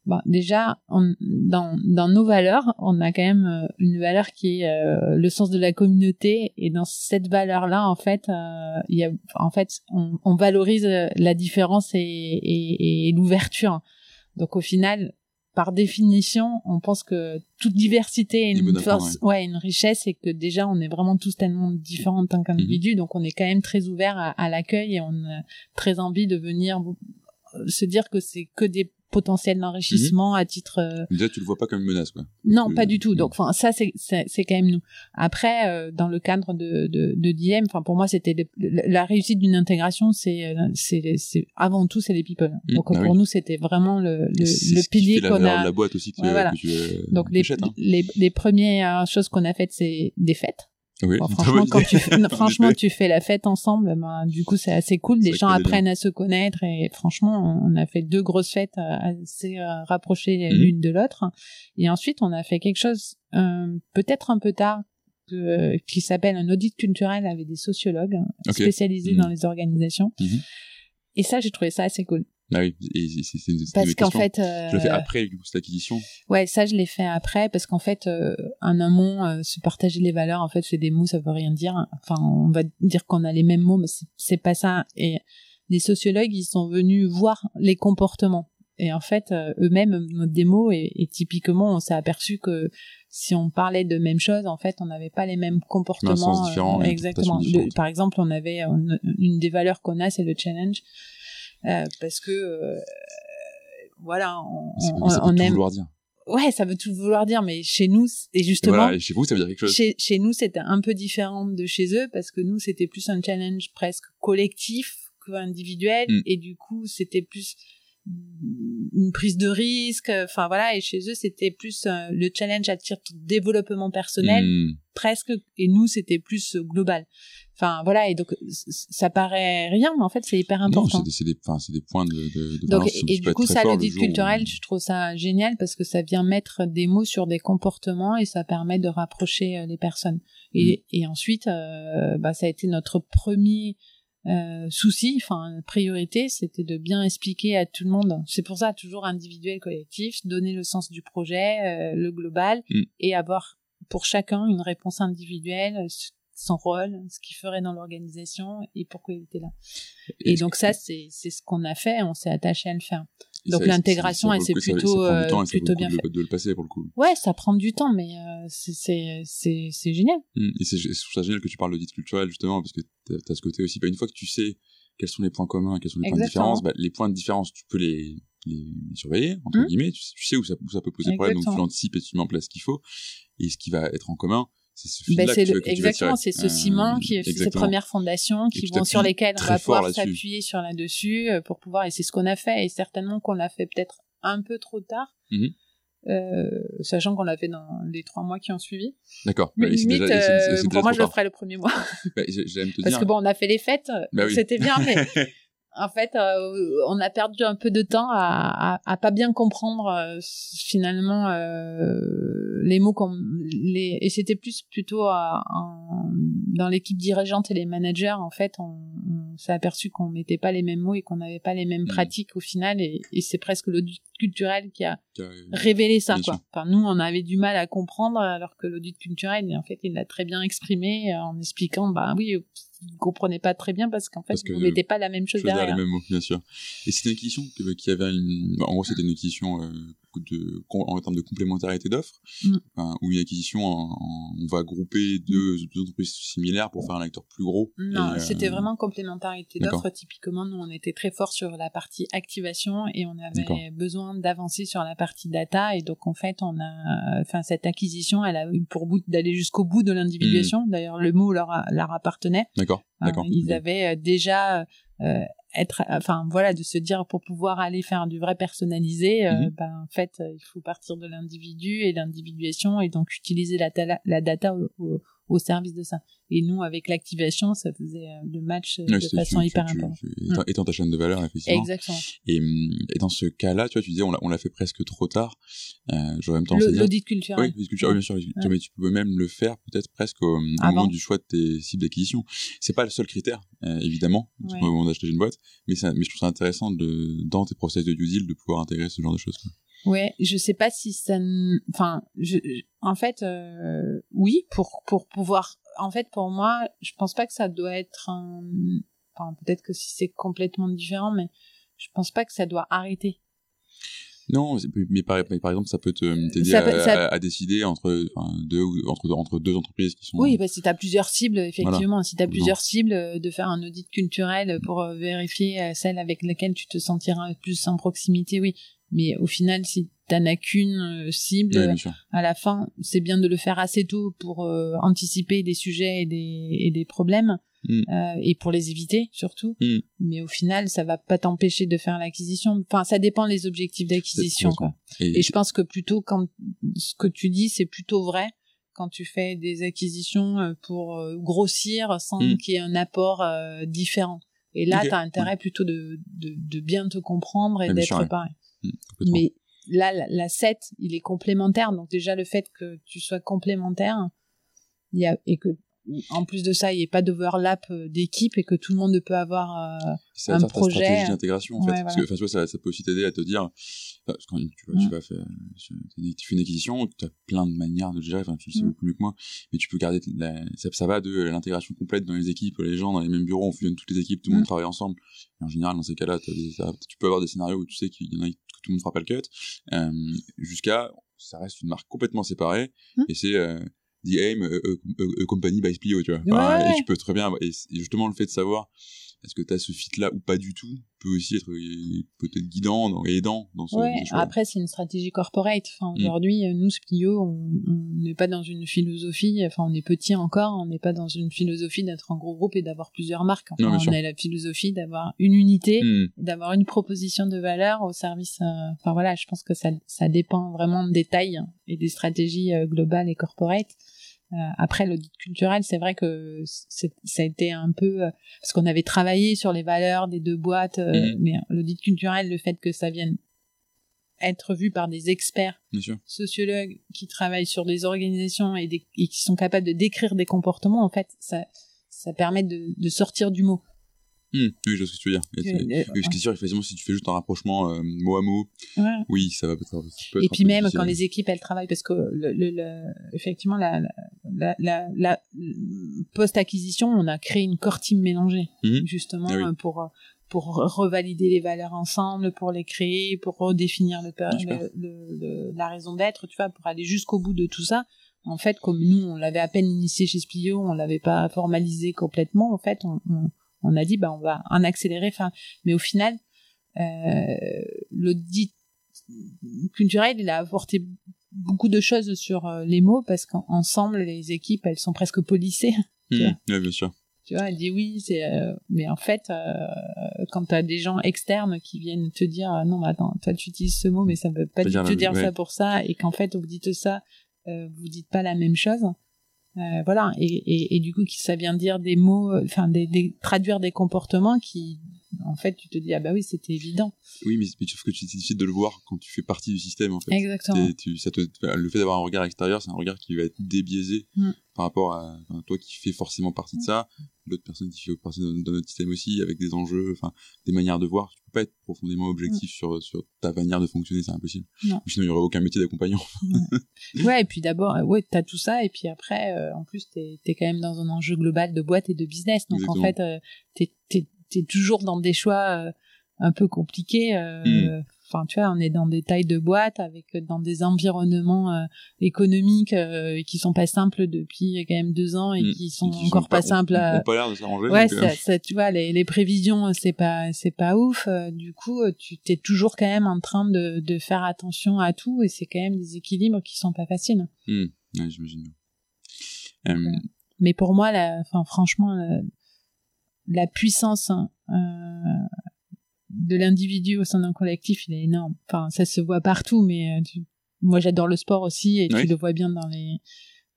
[SPEAKER 1] Bon, déjà, on- dans, dans nos valeurs, on a quand même euh, une valeur qui est euh, le sens de la communauté. Et dans cette valeur-là, en fait, euh, il y a, en fait, on, on valorise euh, la différence et, et, et l'ouverture. Donc, au final, par définition, on pense que toute diversité est
[SPEAKER 2] bon
[SPEAKER 1] une force, ouais. une richesse, et que déjà, on est vraiment tous tellement différents en tant qu'individus. Donc, on est quand même très ouvert à, à l'accueil et on a très envie de venir vous- se dire que c'est que des potentiel d'enrichissement à titre. euh,
[SPEAKER 2] Déjà, tu le vois pas comme une menace, quoi.
[SPEAKER 1] non,
[SPEAKER 2] Euh,
[SPEAKER 1] pas du tout. Donc, enfin, ça, c'est quand même nous. Après, euh, dans le cadre de de, de DM, enfin, pour moi, c'était la réussite d'une intégration, c'est euh, c'est c'est avant tout, c'est les people.
[SPEAKER 2] Mm,
[SPEAKER 1] Donc,
[SPEAKER 2] bah
[SPEAKER 1] pour
[SPEAKER 2] oui.
[SPEAKER 1] nous, c'était vraiment le le, le
[SPEAKER 2] ce
[SPEAKER 1] pilier qu'on a.
[SPEAKER 2] de la boîte aussi que,
[SPEAKER 1] Ouais, voilà.
[SPEAKER 2] que tu
[SPEAKER 1] Donc, les
[SPEAKER 2] achètes, hein.
[SPEAKER 1] les les premières choses qu'on a faites, c'est des fêtes.
[SPEAKER 2] Oui,
[SPEAKER 1] Bon, franchement, quand tu franchement, tu fais la fête ensemble, ben, du coup, c'est assez cool. Les gens apprennent à se connaître et franchement, on a fait deux grosses fêtes euh, assez euh, rapprochées
[SPEAKER 2] Mhm.
[SPEAKER 1] l'une de l'autre. Et ensuite, on a fait quelque chose euh, peut-être un peu tard que- qui s'appelle un audit culturel avec des sociologues spécialisés
[SPEAKER 2] Mhm.
[SPEAKER 1] dans les organisations.
[SPEAKER 2] Mhm.
[SPEAKER 1] Et ça, j'ai trouvé ça assez cool.
[SPEAKER 2] Ah oui, et c'est c'était
[SPEAKER 1] Parce qu'en fait, euh,
[SPEAKER 2] Tu l'as fait après, du coup, cette acquisition.
[SPEAKER 1] Ouais, ça je l'ai fait après parce qu'en fait, euh, en amont, euh, se partager les valeurs, en fait, c'est des mots, ça veut rien dire. Enfin, on va dire qu'on a les mêmes mots, mais c'est- pas ça. Et les sociologues, ils sont venus voir les comportements. Et en fait, euh, eux-mêmes notre des mots et, et typiquement, on s'est aperçu que si on parlait de même chose, en fait, on n'avait pas les mêmes comportements.
[SPEAKER 2] sens différent
[SPEAKER 1] euh,
[SPEAKER 2] une
[SPEAKER 1] exactement. Le- par exemple, on avait une des valeurs qu'on a, c'est le challenge, euh, parce que euh, voilà, on, on,
[SPEAKER 2] ça
[SPEAKER 1] on
[SPEAKER 2] tout
[SPEAKER 1] aime
[SPEAKER 2] vouloir dire.
[SPEAKER 1] Ouais, ça veut tout vouloir dire, mais chez nous, et
[SPEAKER 2] Et
[SPEAKER 1] justement,
[SPEAKER 2] voilà, et chez vous, ça veut dire quelque chose.
[SPEAKER 1] chez, chez nous, c'était un peu différent de chez eux, parce que nous, c'était plus un challenge presque collectif qu'individuel,
[SPEAKER 2] Mm.
[SPEAKER 1] et du coup, c'était plus une prise de risque, enfin voilà, et chez eux, c'était plus euh, le challenge à titre de développement personnel,
[SPEAKER 2] Hmm.
[SPEAKER 1] presque, et nous, c'était plus euh, global. Enfin voilà, et donc, ça paraît rien, mais en fait, c'est hyper
[SPEAKER 2] Non,
[SPEAKER 1] important.
[SPEAKER 2] c'est des, c'est des, c'est des points de, de, de
[SPEAKER 1] Donc,
[SPEAKER 2] balance
[SPEAKER 1] et
[SPEAKER 2] peuvent
[SPEAKER 1] du coup, ça, l'audit
[SPEAKER 2] jour où-
[SPEAKER 1] culturel, je trouve ça génial parce que ça vient mettre des mots sur des comportements et ça permet de rapprocher euh, les personnes. Et,
[SPEAKER 2] Mm.
[SPEAKER 1] et ensuite, euh, bah, ça a été notre premier euh, souci, enfin priorité, c'était de bien expliquer à tout le monde. C'est pour ça toujours individuel, collectif, donner le sens du projet, euh, le global,
[SPEAKER 2] Mm.
[SPEAKER 1] et avoir pour chacun une réponse individuelle, son rôle, ce qu'il ferait dans l'organisation et pourquoi il était là. Et donc ça, c'est ce qu'on a fait, on s'est attaché à le faire. donc
[SPEAKER 2] ça-
[SPEAKER 1] l'intégration,
[SPEAKER 2] ça-
[SPEAKER 1] elle,
[SPEAKER 2] ça ça-
[SPEAKER 1] plutôt,
[SPEAKER 2] ça
[SPEAKER 1] euh,
[SPEAKER 2] du temps ça vaut
[SPEAKER 1] plutôt bien
[SPEAKER 2] de,
[SPEAKER 1] fait.
[SPEAKER 2] de le passer pour le coup.
[SPEAKER 1] Ouais, ça prend du temps, mais euh, c'est- génial.
[SPEAKER 2] Hmm. Et c'est, ça génial que tu parles d'audit culturel justement parce que t'as, t'as ce côté aussi. Bah, une fois que tu sais quels sont les points communs, quels sont les points de différence, bah, les points de différence, tu peux les, surveiller entre
[SPEAKER 1] Hmm.
[SPEAKER 2] guillemets. Tu, tu sais où ça, où ça peut poser problème, donc tu l'anticipes et tu mets en place ce qu'il faut. Et ce qui va être en commun, c'est ce
[SPEAKER 1] Ben, exactement, c'est ce
[SPEAKER 2] Euh,
[SPEAKER 1] ciment qui ces premières fondations qui vont sur lesquelles on va pouvoir s'appuyer sur là-dessus euh, pour pouvoir et c'est ce qu'on a fait et certainement qu'on l'a fait peut-être un peu trop tard.
[SPEAKER 2] Mhm.
[SPEAKER 1] euh, sachant qu'on l'a fait dans les trois mois qui ont suivi.
[SPEAKER 2] D'accord.
[SPEAKER 1] Mais
[SPEAKER 2] Bah,
[SPEAKER 1] limite,
[SPEAKER 2] déjà-
[SPEAKER 1] euh, pour moi, je le ferai le premier mois.
[SPEAKER 2] Bah,
[SPEAKER 1] Parce
[SPEAKER 2] dire.
[SPEAKER 1] que bon, on a fait les fêtes,
[SPEAKER 2] Bah oui.
[SPEAKER 1] c'était bien, mais en fait, euh, on a perdu un peu de temps à, à, à pas bien comprendre euh, finalement euh, les mots qu'on les et c'était plus plutôt à- en- dans l'équipe dirigeante et les managers en fait on, on s'est aperçu qu'on mettait pas les mêmes mots et qu'on n'avait pas les mêmes
[SPEAKER 2] Mhm.
[SPEAKER 1] pratiques au final et, et c'est presque l'audit culturel qui a
[SPEAKER 2] Euh,
[SPEAKER 1] révélé ça quoi. Enfin nous on avait du mal à comprendre alors que l'audit culturel en fait il l'a très bien exprimé euh, en expliquant bah oui vous comprenez pas très bien parce qu'en fait
[SPEAKER 2] Parce
[SPEAKER 1] vous mettez pas la même chose derrière.
[SPEAKER 2] les mêmes mots, bien sûr. Et c'était une acquisition que- qui avait une, en gros, c'était une acquisition euh, de, en termes de complémentarité d'offres,
[SPEAKER 1] Mm.
[SPEAKER 2] enfin, ou une acquisition, en- en- on va grouper deux, deux entreprises similaires pour faire un acteur plus gros.
[SPEAKER 1] Non,
[SPEAKER 2] euh,
[SPEAKER 1] c'était vraiment complémentarité d'offres. Typiquement, nous, on était très fort sur la partie activation et on avait besoin d'avancer sur la partie data. Et donc, en fait, on a, enfin, cette acquisition, elle a eu pour but d'aller jusqu'au bout de l'individuation. D'ailleurs, le mot leur, a- leur appartenait.
[SPEAKER 2] D'accord,
[SPEAKER 1] Hein,
[SPEAKER 2] d'accord.
[SPEAKER 1] ils avaient euh, déjà euh, être, enfin voilà, de se dire pour pouvoir aller faire du vrai personnalisé, euh,
[SPEAKER 2] Mhm.
[SPEAKER 1] ben en fait, euh, il faut partir de l'individu et l'individuation et donc utiliser la, la data au, au- au service de ça. Et nous, avec l'activation, ça faisait euh, le match euh,
[SPEAKER 2] Ouais,
[SPEAKER 1] de façon
[SPEAKER 2] tu-
[SPEAKER 1] hyper importante.
[SPEAKER 2] tu- étant, ta chaîne de valeur, effectivement.
[SPEAKER 1] Exactement.
[SPEAKER 2] Et, hum, et dans ce cas-là, tu vois, tu disais, on l'a, fait presque trop tard. Euh, j'aurais même tendance à dire.
[SPEAKER 1] L'audit
[SPEAKER 2] Oui,
[SPEAKER 1] culturel.
[SPEAKER 2] l'audit culturel, bien sûr.
[SPEAKER 1] Ouais.
[SPEAKER 2] Mais tu peux même le faire peut-être presque au, moment du choix de tes cibles d'acquisition. C'est pas le seul critère, euh, évidemment,
[SPEAKER 1] Ouais.
[SPEAKER 2] au moment d'acheter une boîte, mais, ça, mais je trouve ça intéressant de, dans tes process de due deal de pouvoir intégrer ce genre de choses. quoi.
[SPEAKER 1] Ouais, je sais pas si ça, enfin, je, je- en fait, euh, oui, pour pour pouvoir, en fait, pour moi, je pense pas que ça doit être un, enfin, peut-être que si c'est complètement différent, mais je pense pas que ça doit arrêter.
[SPEAKER 2] Non, mais par, exemple, ça peut te- t'aider à,
[SPEAKER 1] ça-
[SPEAKER 2] à- à décider entre, enfin, deux, entre, entre deux entreprises qui sont.
[SPEAKER 1] Oui, bah, si tu as plusieurs cibles, effectivement, si tu as
[SPEAKER 2] Non.
[SPEAKER 1] plusieurs cibles, euh, de faire un audit culturel pour euh, vérifier euh, celle avec laquelle tu te sentiras plus en proximité, oui. Mais au final, si t'en as qu'une euh, cible, à la fin, c'est bien de le faire assez tôt pour euh, anticiper des sujets et des, et des problèmes,
[SPEAKER 2] Mm.
[SPEAKER 1] euh, et pour les éviter surtout.
[SPEAKER 2] Mm.
[SPEAKER 1] Mais au final, ça va pas t'empêcher de faire l'acquisition. Enfin, ça dépend les objectifs d'acquisition.
[SPEAKER 2] Et,
[SPEAKER 1] Et je pense que plutôt quand ce que tu dis, c'est plutôt vrai quand tu fais des acquisitions pour grossir sans
[SPEAKER 2] Mm.
[SPEAKER 1] qu'il y ait un apport euh, différent. Et là,
[SPEAKER 2] Ok,
[SPEAKER 1] tu as intérêt plutôt de, de, de bien te comprendre et d'être pareil. Mais là, la, la 7, il est complémentaire. Donc déjà, le fait que tu sois complémentaire, il y a, et que en plus de ça, il n'y ait pas d'overlap euh, d'équipe et que tout le monde peut avoir... euh,
[SPEAKER 2] ça va
[SPEAKER 1] un
[SPEAKER 2] faire ta
[SPEAKER 1] projet,
[SPEAKER 2] stratégie d'intégration en fait
[SPEAKER 1] ouais,
[SPEAKER 2] parce
[SPEAKER 1] voilà.
[SPEAKER 2] que tu vois ça, ça peut aussi t'aider à te dire parce que quand tu, vois, tu
[SPEAKER 1] Mm.
[SPEAKER 2] vas faire tu fais une acquisition tu as plein de manières de gérer enfin tu le sais
[SPEAKER 1] Mm.
[SPEAKER 2] beaucoup mieux que moi mais tu peux garder la, ça, ça va de l'intégration complète dans les équipes les gens dans les mêmes bureaux on fusionne toutes les équipes tout le monde
[SPEAKER 1] Mm.
[SPEAKER 2] travaille ensemble et en général dans ces cas-là tu peux avoir des scénarios où tu sais qu'il y en a que tout le monde fera pas le cut euh, jusqu'à ça reste une marque complètement séparée et c'est euh, The Aim, a, a- a- a Company by Splio, tu vois.
[SPEAKER 1] Ouais,
[SPEAKER 2] Enfin,
[SPEAKER 1] ouais.
[SPEAKER 2] Et tu peux très bien, et justement le fait de savoir est-ce que tu as ce fit-là ou pas du tout peut aussi être euh, peut-être guidant dans- et aidant dans ce,
[SPEAKER 1] Ouais, après c'est une stratégie corporate. Enfin,
[SPEAKER 2] Mm.
[SPEAKER 1] aujourd'hui, euh, nous Splio, on n'est pas dans une philosophie. Enfin, on est petit encore. On n'est pas dans une philosophie d'être un gros groupe et d'avoir plusieurs marques. Enfin,
[SPEAKER 2] Non, bien
[SPEAKER 1] on
[SPEAKER 2] sûr.
[SPEAKER 1] a la philosophie d'avoir une unité,
[SPEAKER 2] Hmm,
[SPEAKER 1] d'avoir une proposition de valeur au service. euh, Enfin voilà, je pense que ça ça dépend vraiment des tailles et des stratégies euh, globales et corporate. Euh, après l'audit culturel, c'est vrai que ça a été un peu euh, parce qu'on avait travaillé sur les valeurs des deux boîtes, euh,
[SPEAKER 2] Mhm.
[SPEAKER 1] mais l'audit culturel, le fait que ça vienne être vu par des experts sociologues qui travaillent sur des organisations et, des- et qui sont capables de décrire des comportements, en fait, ça, ça permet de, de sortir du mot.
[SPEAKER 2] Hmm, Oui, je vois ce que tu veux dire. Et,
[SPEAKER 1] Euh,
[SPEAKER 2] oui, parce que c'est sûr, effectivement, si tu fais juste un rapprochement euh, mot à mot,
[SPEAKER 1] ouais.
[SPEAKER 2] oui, ça va peut-être. peut
[SPEAKER 1] Et puis
[SPEAKER 2] peu
[SPEAKER 1] même
[SPEAKER 2] difficile.
[SPEAKER 1] quand les équipes elles travaillent parce que le, le, le- effectivement la, la, la, la, post acquisition on a créé une core team mélangée
[SPEAKER 2] Mhm.
[SPEAKER 1] justement
[SPEAKER 2] Ah oui.
[SPEAKER 1] euh, pour pour revalider les valeurs ensemble pour les créer pour redéfinir le, la raison d'être tu vois pour aller jusqu'au bout de tout ça en fait comme nous on l'avait à peine initié chez Splio on l'avait pas formalisé complètement en fait on, on, on a dit bah on va en accélérer enfin mais au final euh, l'audit culturel, il a apporté beaucoup de choses sur euh, les mots parce qu'ensemble, les équipes, elles sont presque polissées. Vois.
[SPEAKER 2] ouais, bien sûr.
[SPEAKER 1] Tu vois, elle dit oui, c'est, euh, mais en fait, euh, quand t'as des gens externes qui viennent te dire, ah non, mais attends, toi tu utilises ce mot, mais ça veut pas
[SPEAKER 2] Pas dire la-
[SPEAKER 1] dire
[SPEAKER 2] ouais.
[SPEAKER 1] ça pour ça, et qu'en fait vous dites ça, euh, vous dites pas la même chose. Euh, voilà, et, et, du coup, ça vient dire des mots, euh, enfin, des, des, traduire des comportements qui, en fait, tu te dis, ah bah oui, c'était évident.
[SPEAKER 2] Oui, mais, mais sauf que c'est difficile de le voir quand tu fais partie du système, en fait.
[SPEAKER 1] Exactement.
[SPEAKER 2] Et tu, ça te, le fait d'avoir un regard extérieur, c'est un regard qui va être débiaisé
[SPEAKER 1] Mm.
[SPEAKER 2] par rapport à, toi qui fais forcément partie de ça, l'autre personne qui fait partie de, de notre système aussi, avec des enjeux, enfin, des manières de voir. Tu peux pas être profondément objectif sur, sur ta manière de fonctionner, c'est impossible.
[SPEAKER 1] Non.
[SPEAKER 2] Sinon, il y aurait aucun métier d'accompagnant.
[SPEAKER 1] Ouais, et puis d'abord, euh, ouais, t'as tout ça, et puis après, euh, en plus, t'es es quand même dans un enjeu global de boîte et de business. Donc
[SPEAKER 2] Exactement.
[SPEAKER 1] en fait, euh, t'es t'es- toujours dans des choix euh, un peu compliqués. euh,
[SPEAKER 2] Mm.
[SPEAKER 1] Enfin, tu vois, on est dans des tailles de boîtes, avec euh, dans des environnements euh, économiques euh, qui sont pas simples depuis quand même deux ans et
[SPEAKER 2] Mm.
[SPEAKER 1] qui sont
[SPEAKER 2] qui
[SPEAKER 1] encore pas, simples. à-
[SPEAKER 2] pas l'air de s'arranger.
[SPEAKER 1] Ouais,
[SPEAKER 2] donc, euh,
[SPEAKER 1] ça, ça, tu vois, les, les prévisions, c'est pas, c'est pas ouf. Du coup, tu t'es toujours quand même en train de, de faire attention à tout, et c'est quand même des équilibres qui sont pas faciles.
[SPEAKER 2] hmm, ouais, j'imagine.
[SPEAKER 1] Mais pour moi, la, enfin, franchement, la, puissance hein, euh, de l'individu au sein d'un collectif, il est énorme. Enfin, ça se voit partout, mais euh, tu- moi, j'adore le sport aussi, et
[SPEAKER 2] Oui.
[SPEAKER 1] tu le vois bien dans les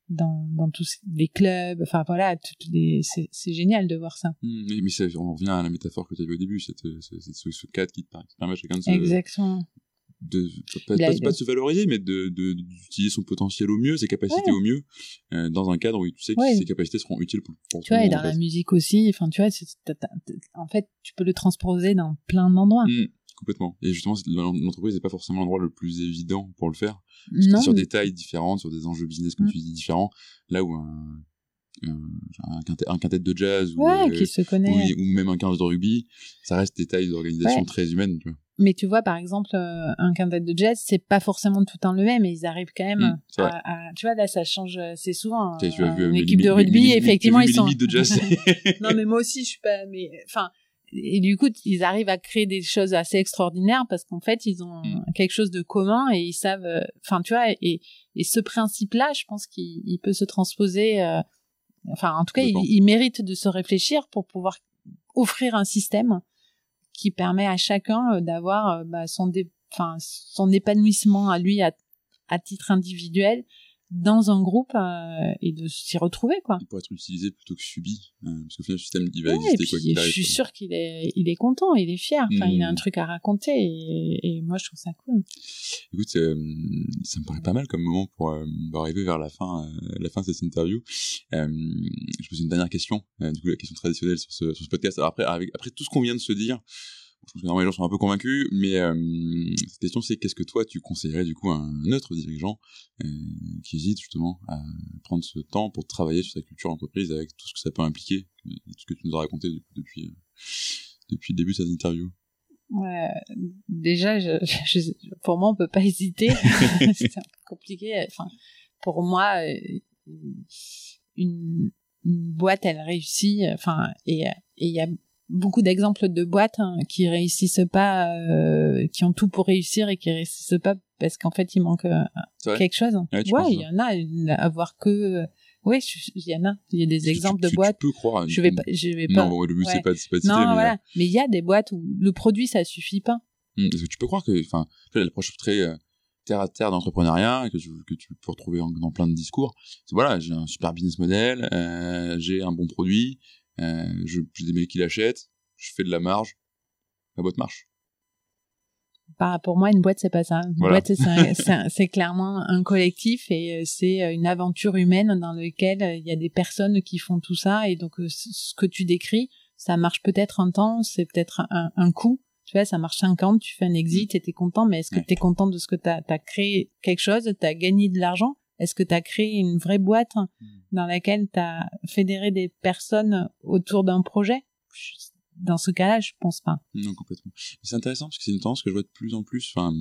[SPEAKER 1] dans, dans tous les clubs. Enfin, voilà, toutes les, c'est, c'est génial de voir ça.
[SPEAKER 2] hmm, mais ça, on revient à la métaphore que tu as vue au début, cette, cette- ce, ce cadre qui te permet à chacun de se,
[SPEAKER 1] Exactement.
[SPEAKER 2] De pas, pas- pas de se valoriser mais de de- d'utiliser son potentiel au mieux ses capacités
[SPEAKER 1] Ouais.
[SPEAKER 2] au mieux euh, dans un cadre où tu sais que
[SPEAKER 1] Ouais.
[SPEAKER 2] ses capacités seront utiles pour, pour
[SPEAKER 1] Tu
[SPEAKER 2] tout
[SPEAKER 1] vois, et dans la musique aussi, enfin, tu vois, t'as- en fait, tu peux le transposer dans plein d'endroits.
[SPEAKER 2] Hmm, complètement et justement l'entreprise n'est pas forcément l'endroit le plus évident pour le faire
[SPEAKER 1] Non,
[SPEAKER 2] sur des tailles différentes sur des enjeux business comme
[SPEAKER 1] Mm.
[SPEAKER 2] tu dis différents là où un un, quintet, un quintet de jazz ou, euh,
[SPEAKER 1] qui se connaît.
[SPEAKER 2] ou, ou même un 15 de rugby ça reste des tailles d'organisation
[SPEAKER 1] Ouais.
[SPEAKER 2] très humaines tu vois.
[SPEAKER 1] Mais tu vois, par exemple, euh, un quintet de jazz, c'est pas forcément tout même, mais ils arrivent quand même
[SPEAKER 2] Mm,
[SPEAKER 1] à, à- Tu vois, là, ça change, euh, c'est souvent. Euh,
[SPEAKER 2] vu,
[SPEAKER 1] une équipe de rugby, effectivement, ils sont.
[SPEAKER 2] de jazz
[SPEAKER 1] non, mais moi aussi, je suis pas. Mais enfin, et du coup, ils arrivent à créer des choses assez extraordinaires parce qu'en fait, ils ont
[SPEAKER 2] Mm.
[SPEAKER 1] quelque chose de commun et ils savent. euh, Enfin, tu vois, et, et ce principe-là, je pense qu'il il peut se transposer. euh, enfin, en tout cas, il mérite de se réfléchir pour pouvoir offrir un système qui permet à chacun euh, d'avoir euh, bah, son, enfin, son épanouissement à lui à, à titre individuel dans un groupe euh, et de s'y retrouver, quoi.
[SPEAKER 2] pour être utilisé plutôt que subi. euh, parce qu'au final, le système, il va
[SPEAKER 1] Ouais, et
[SPEAKER 2] exister
[SPEAKER 1] puis,
[SPEAKER 2] quoi qu'il
[SPEAKER 1] je
[SPEAKER 2] arrive.
[SPEAKER 1] suis
[SPEAKER 2] quoi.
[SPEAKER 1] sûre qu'il est, il est content, il est fier. Enfin, il a un
[SPEAKER 2] Mm.
[SPEAKER 1] truc à raconter et, et moi, je trouve ça cool.
[SPEAKER 2] Écoute, euh, ça me paraît pas mal comme moment pour, euh, arriver vers la fin, euh, la fin de cette interview. Euh, je pose une dernière question, euh, du coup la question traditionnelle sur ce, sur ce podcast. Alors après, avec, après tout ce qu'on vient de se dire, je pense que normalement les gens sont un peu convaincus, mais euh, cette question c'est qu'est-ce que toi tu conseillerais du coup à un autre dirigeant euh, qui hésite justement à prendre ce temps pour travailler sur sa culture d'entreprise avec tout ce que ça peut impliquer, tout ce que tu nous as raconté du coup, depuis, euh, depuis le début de cette interview?
[SPEAKER 1] Ouais, déjà, je, je- pour moi, on peut pas hésiter. c'est un peu compliqué. Enfin, pour moi, euh, une, une boîte, elle réussit. Enfin, et il y a beaucoup d'exemples de boîtes hein, qui réussissent pas, euh, qui ont tout pour réussir et qui réussissent pas parce qu'en fait, il manque euh, quelque chose.
[SPEAKER 2] Ouais,
[SPEAKER 1] il y en a. une- Avoir que, oui, il y en a. Il y a des
[SPEAKER 2] Tu-
[SPEAKER 1] exemples
[SPEAKER 2] tu-
[SPEAKER 1] de boîtes.
[SPEAKER 2] Tu peux croire
[SPEAKER 1] Je vais pas, je vais pas.
[SPEAKER 2] Non, le but
[SPEAKER 1] ouais.
[SPEAKER 2] c'est pas, de citer,
[SPEAKER 1] non,
[SPEAKER 2] mais,
[SPEAKER 1] voilà. Mais il y a des boîtes où le produit, ça suffit pas.
[SPEAKER 2] Hum, Est-ce que tu peux croire que, enfin, l'approche très euh, terre à terre d'entrepreneuriat que tu, que tu peux retrouver en- dans plein de discours, c'est voilà, j'ai un super business model, euh, j'ai un bon produit, euh, je- j'ai des mecs qui l'achètent, je fais de la marge, la boîte marche.
[SPEAKER 1] Bah, pour moi, une boîte, c'est pas ça. Une
[SPEAKER 2] Voilà.
[SPEAKER 1] boîte, c'est clairement un collectif et euh, c'est euh, une aventure humaine dans laquelle euh, il y a des personnes qui font tout ça. Et donc, euh, ce que tu décris, ça marche peut-être un temps, c'est peut-être un, un coup. Tu vois, ça marche 50, tu fais un exit et t'es content, mais est-ce que
[SPEAKER 2] Ouais.
[SPEAKER 1] t'es content de ce que t'as as créé quelque chose, t'as gagné de l'argent? Est-ce que t'as créé une vraie boîte dans laquelle t'as fédéré des personnes autour d'un projet? Je- Dans ce cas-là, je pense pas.
[SPEAKER 2] Non, complètement. C'est intéressant parce que c'est une tendance que je vois de plus en plus, enfin,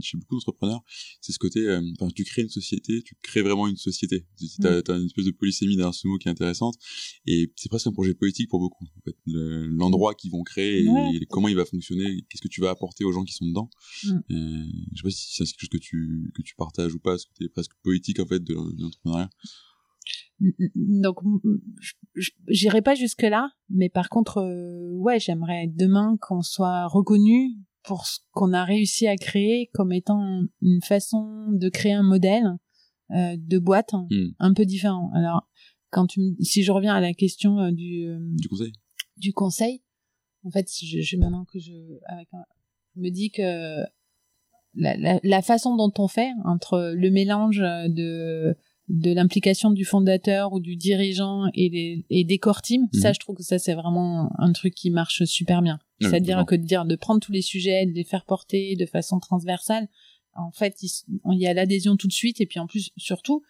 [SPEAKER 2] chez beaucoup d'entrepreneurs, c'est ce côté, euh, enfin, tu crées une société, tu crées vraiment une société. Tu as,
[SPEAKER 1] Mm.
[SPEAKER 2] une espèce de polysémie derrière ce mot qui est intéressante, et c'est presque un projet politique pour beaucoup. En fait. Le- L'endroit qu'ils vont créer, et
[SPEAKER 1] Ouais.
[SPEAKER 2] comment il va fonctionner, qu'est-ce que tu vas apporter aux gens qui sont dedans.
[SPEAKER 1] Mm.
[SPEAKER 2] Euh, je sais pas si c'est quelque chose que tu que tu partages ou pas, ce côté presque politique en fait de, de l'entrepreneuriat.
[SPEAKER 1] Donc j'irai pas jusque là mais par contre euh, ouais j'aimerais demain qu'on soit reconnu pour ce qu'on a réussi à créer comme étant une façon de créer un modèle euh, de boîte
[SPEAKER 2] Hmm.
[SPEAKER 1] un peu différent alors quand tu me- si je reviens à la question euh, du
[SPEAKER 2] Du conseil
[SPEAKER 1] du conseil en fait je, je maintenant que je avec un, je me dis que la, la, la façon dont on fait entre le mélange de de l'implication du fondateur ou du dirigeant et, les, et des core teams,
[SPEAKER 2] Mhm.
[SPEAKER 1] ça je trouve que ça c'est vraiment un truc qui marche super bien. C'est-à-dire que de dire de prendre tous les sujets, de les faire porter de façon transversale, en fait il, y a l'adhésion tout de suite et puis en plus surtout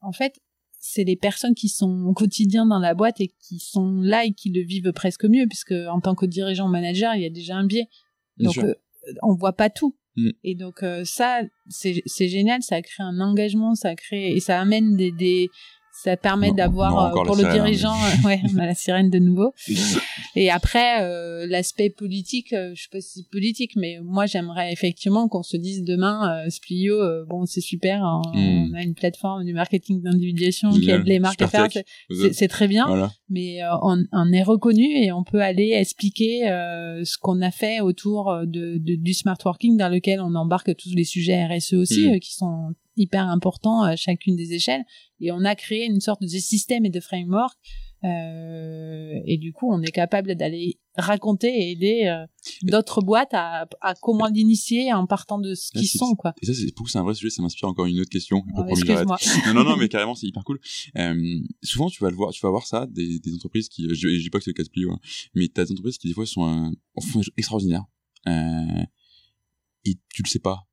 [SPEAKER 1] en fait c'est les personnes qui sont au quotidien dans la boîte et qui sont là et qui le vivent presque mieux puisque en tant que dirigeant manager il y a déjà un biais donc euh, on voit pas tout
[SPEAKER 2] Mm.
[SPEAKER 1] et donc euh, ça c'est génial ça crée un engagement ça crée et ça amène des ça permet d'avoir euh, pour le
[SPEAKER 2] sirène, hein,
[SPEAKER 1] dirigeant euh, ouais on a la sirène de nouveau et après euh, l'aspect politique euh, je sais pas si c'est politique mais moi j'aimerais effectivement qu'on se dise demain euh, Splio bon c'est super on,
[SPEAKER 2] Mm.
[SPEAKER 1] on a une plateforme du marketing d'individuation qui aide les marques à faire c'est- très bien
[SPEAKER 2] Voilà.
[SPEAKER 1] mais on, on est reconnu et on peut aller expliquer euh, ce qu'on a fait autour de, de- du smart working dans lequel on embarque tous les sujets RSE aussi
[SPEAKER 2] Mm.
[SPEAKER 1] euh, qui sont hyper importants à chacune des échelles et on a créé une sorte de système et de framework euh, et du coup on est capable d'aller raconter et aider euh, d'autres boîtes à, à comment l'initier en partant de ce qu'ils sont quoi
[SPEAKER 2] Et ça, c'est pour c'est un vrai sujet, ça m'inspire encore une autre question.
[SPEAKER 1] Excuse-moi
[SPEAKER 2] non, non, non, mais carrément, c'est hyper cool. Euh, souvent, tu vas le voir, tu vas voir ça, des, des entreprises qui, je, je dis pas que c'est le cas de Plio, hein, mais t'as des entreprises qui, des fois, sont, font des choses extraordinaires. Et tu le sais pas.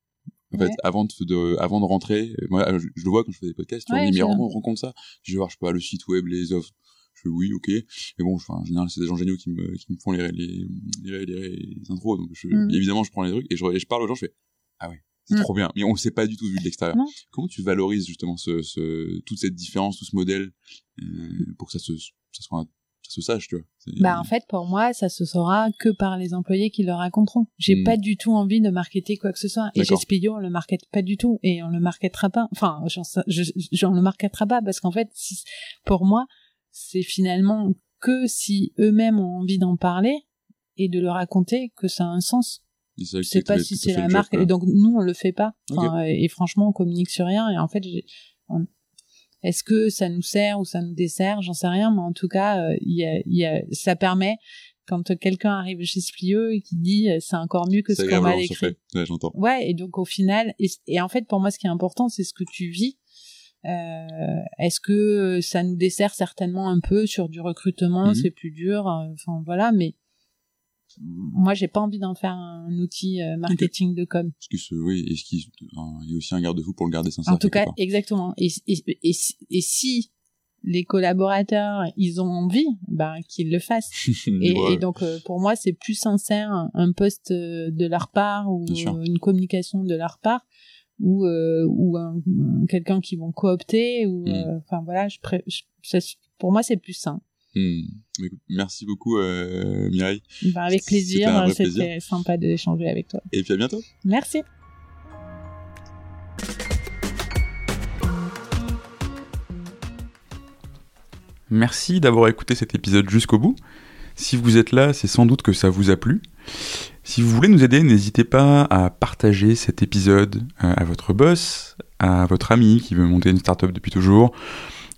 [SPEAKER 2] En fait,
[SPEAKER 1] Ouais.
[SPEAKER 2] avant de, de- avant de rentrer, euh, moi, je, je le vois quand je fais des podcasts, tu vois, on
[SPEAKER 1] Ouais,
[SPEAKER 2] me mais
[SPEAKER 1] je-
[SPEAKER 2] on rencontre ça. Je vais voir, je sais pas, le site web, les offres. Je fais oui, ok. Mais bon, enfin, en général, c'est des gens géniaux qui me, qui me font les, les, les, les, intros. Donc, je,
[SPEAKER 1] Mhm.
[SPEAKER 2] évidemment, je prends les trucs et je, et je parle aux gens, je fais, ah ouais, c'est
[SPEAKER 1] Mhm.
[SPEAKER 2] trop bien. Mais on ne sait pas du tout vu de l'extérieur. Comment tu valorises justement ce, ce, toute cette différence, tout ce modèle, euh, pour que ça, se, ça soit un se sache, tu vois.
[SPEAKER 1] Bah en fait pour moi ça se saura que par les employés qui le raconteront. J'ai
[SPEAKER 2] Hmm.
[SPEAKER 1] pas du tout envie de marketer quoi que ce soit. Et chez Spilio on le markete pas du tout et on le marketera pas. Enfin j'en sais- je, j'en le marketera pas parce qu'en fait si, pour moi c'est finalement que si eux-mêmes ont envie d'en parler et de le raconter que ça a un sens. Je sais pas si c'est la
[SPEAKER 2] job,
[SPEAKER 1] marque et donc nous on le fait pas. Enfin, et, et franchement on communique sur rien et en fait j'ai- on- est-ce que ça nous sert ou ça nous dessert? J'en sais rien, mais en tout cas, euh, il y a, y a, ça permet quand quelqu'un arrive chez Splio et qui dit euh, c'est encore mieux que ce qu'on m'a
[SPEAKER 2] surpris. Ouais, j'entends.
[SPEAKER 1] Ouais, et donc au final, et, et en fait pour moi ce qui est important c'est ce que tu vis. Euh, Est-ce que ça nous dessert certainement un peu sur du recrutement,
[SPEAKER 2] Mhm.
[SPEAKER 1] c'est plus dur, euh, enfin voilà, mais moi j'ai pas envie d'en faire un outil euh, marketing de com.
[SPEAKER 2] Parce que ce- oui, et ce qui, un- il y a aussi un garde-fou pour le garder sincère.
[SPEAKER 1] En tout cas,
[SPEAKER 2] part.
[SPEAKER 1] exactement. Et, et, et, et si les collaborateurs, ils ont envie, ben qu'ils le fassent. Et,
[SPEAKER 2] Ouais.
[SPEAKER 1] et donc euh, pour moi, c'est plus sincère un, un post euh, de leur part ou une communication de leur part ou euh, ou un, quelqu'un qu'ils vont coopter ou
[SPEAKER 2] Mm.
[SPEAKER 1] euh, enfin voilà, je, pré- je- ça, pour moi c'est plus sain.
[SPEAKER 2] Hmm. Merci beaucoup, euh, Mireille.
[SPEAKER 1] Ben, avec plaisir, c'était sympa d'échanger avec toi.
[SPEAKER 2] Et puis à bientôt.
[SPEAKER 1] Merci.
[SPEAKER 2] Merci d'avoir écouté cet épisode jusqu'au bout. Si vous êtes là, c'est sans doute que ça vous a plu. Si vous voulez nous aider, n'hésitez pas à partager cet épisode euh, à votre boss, à votre ami qui veut monter une startup depuis toujours,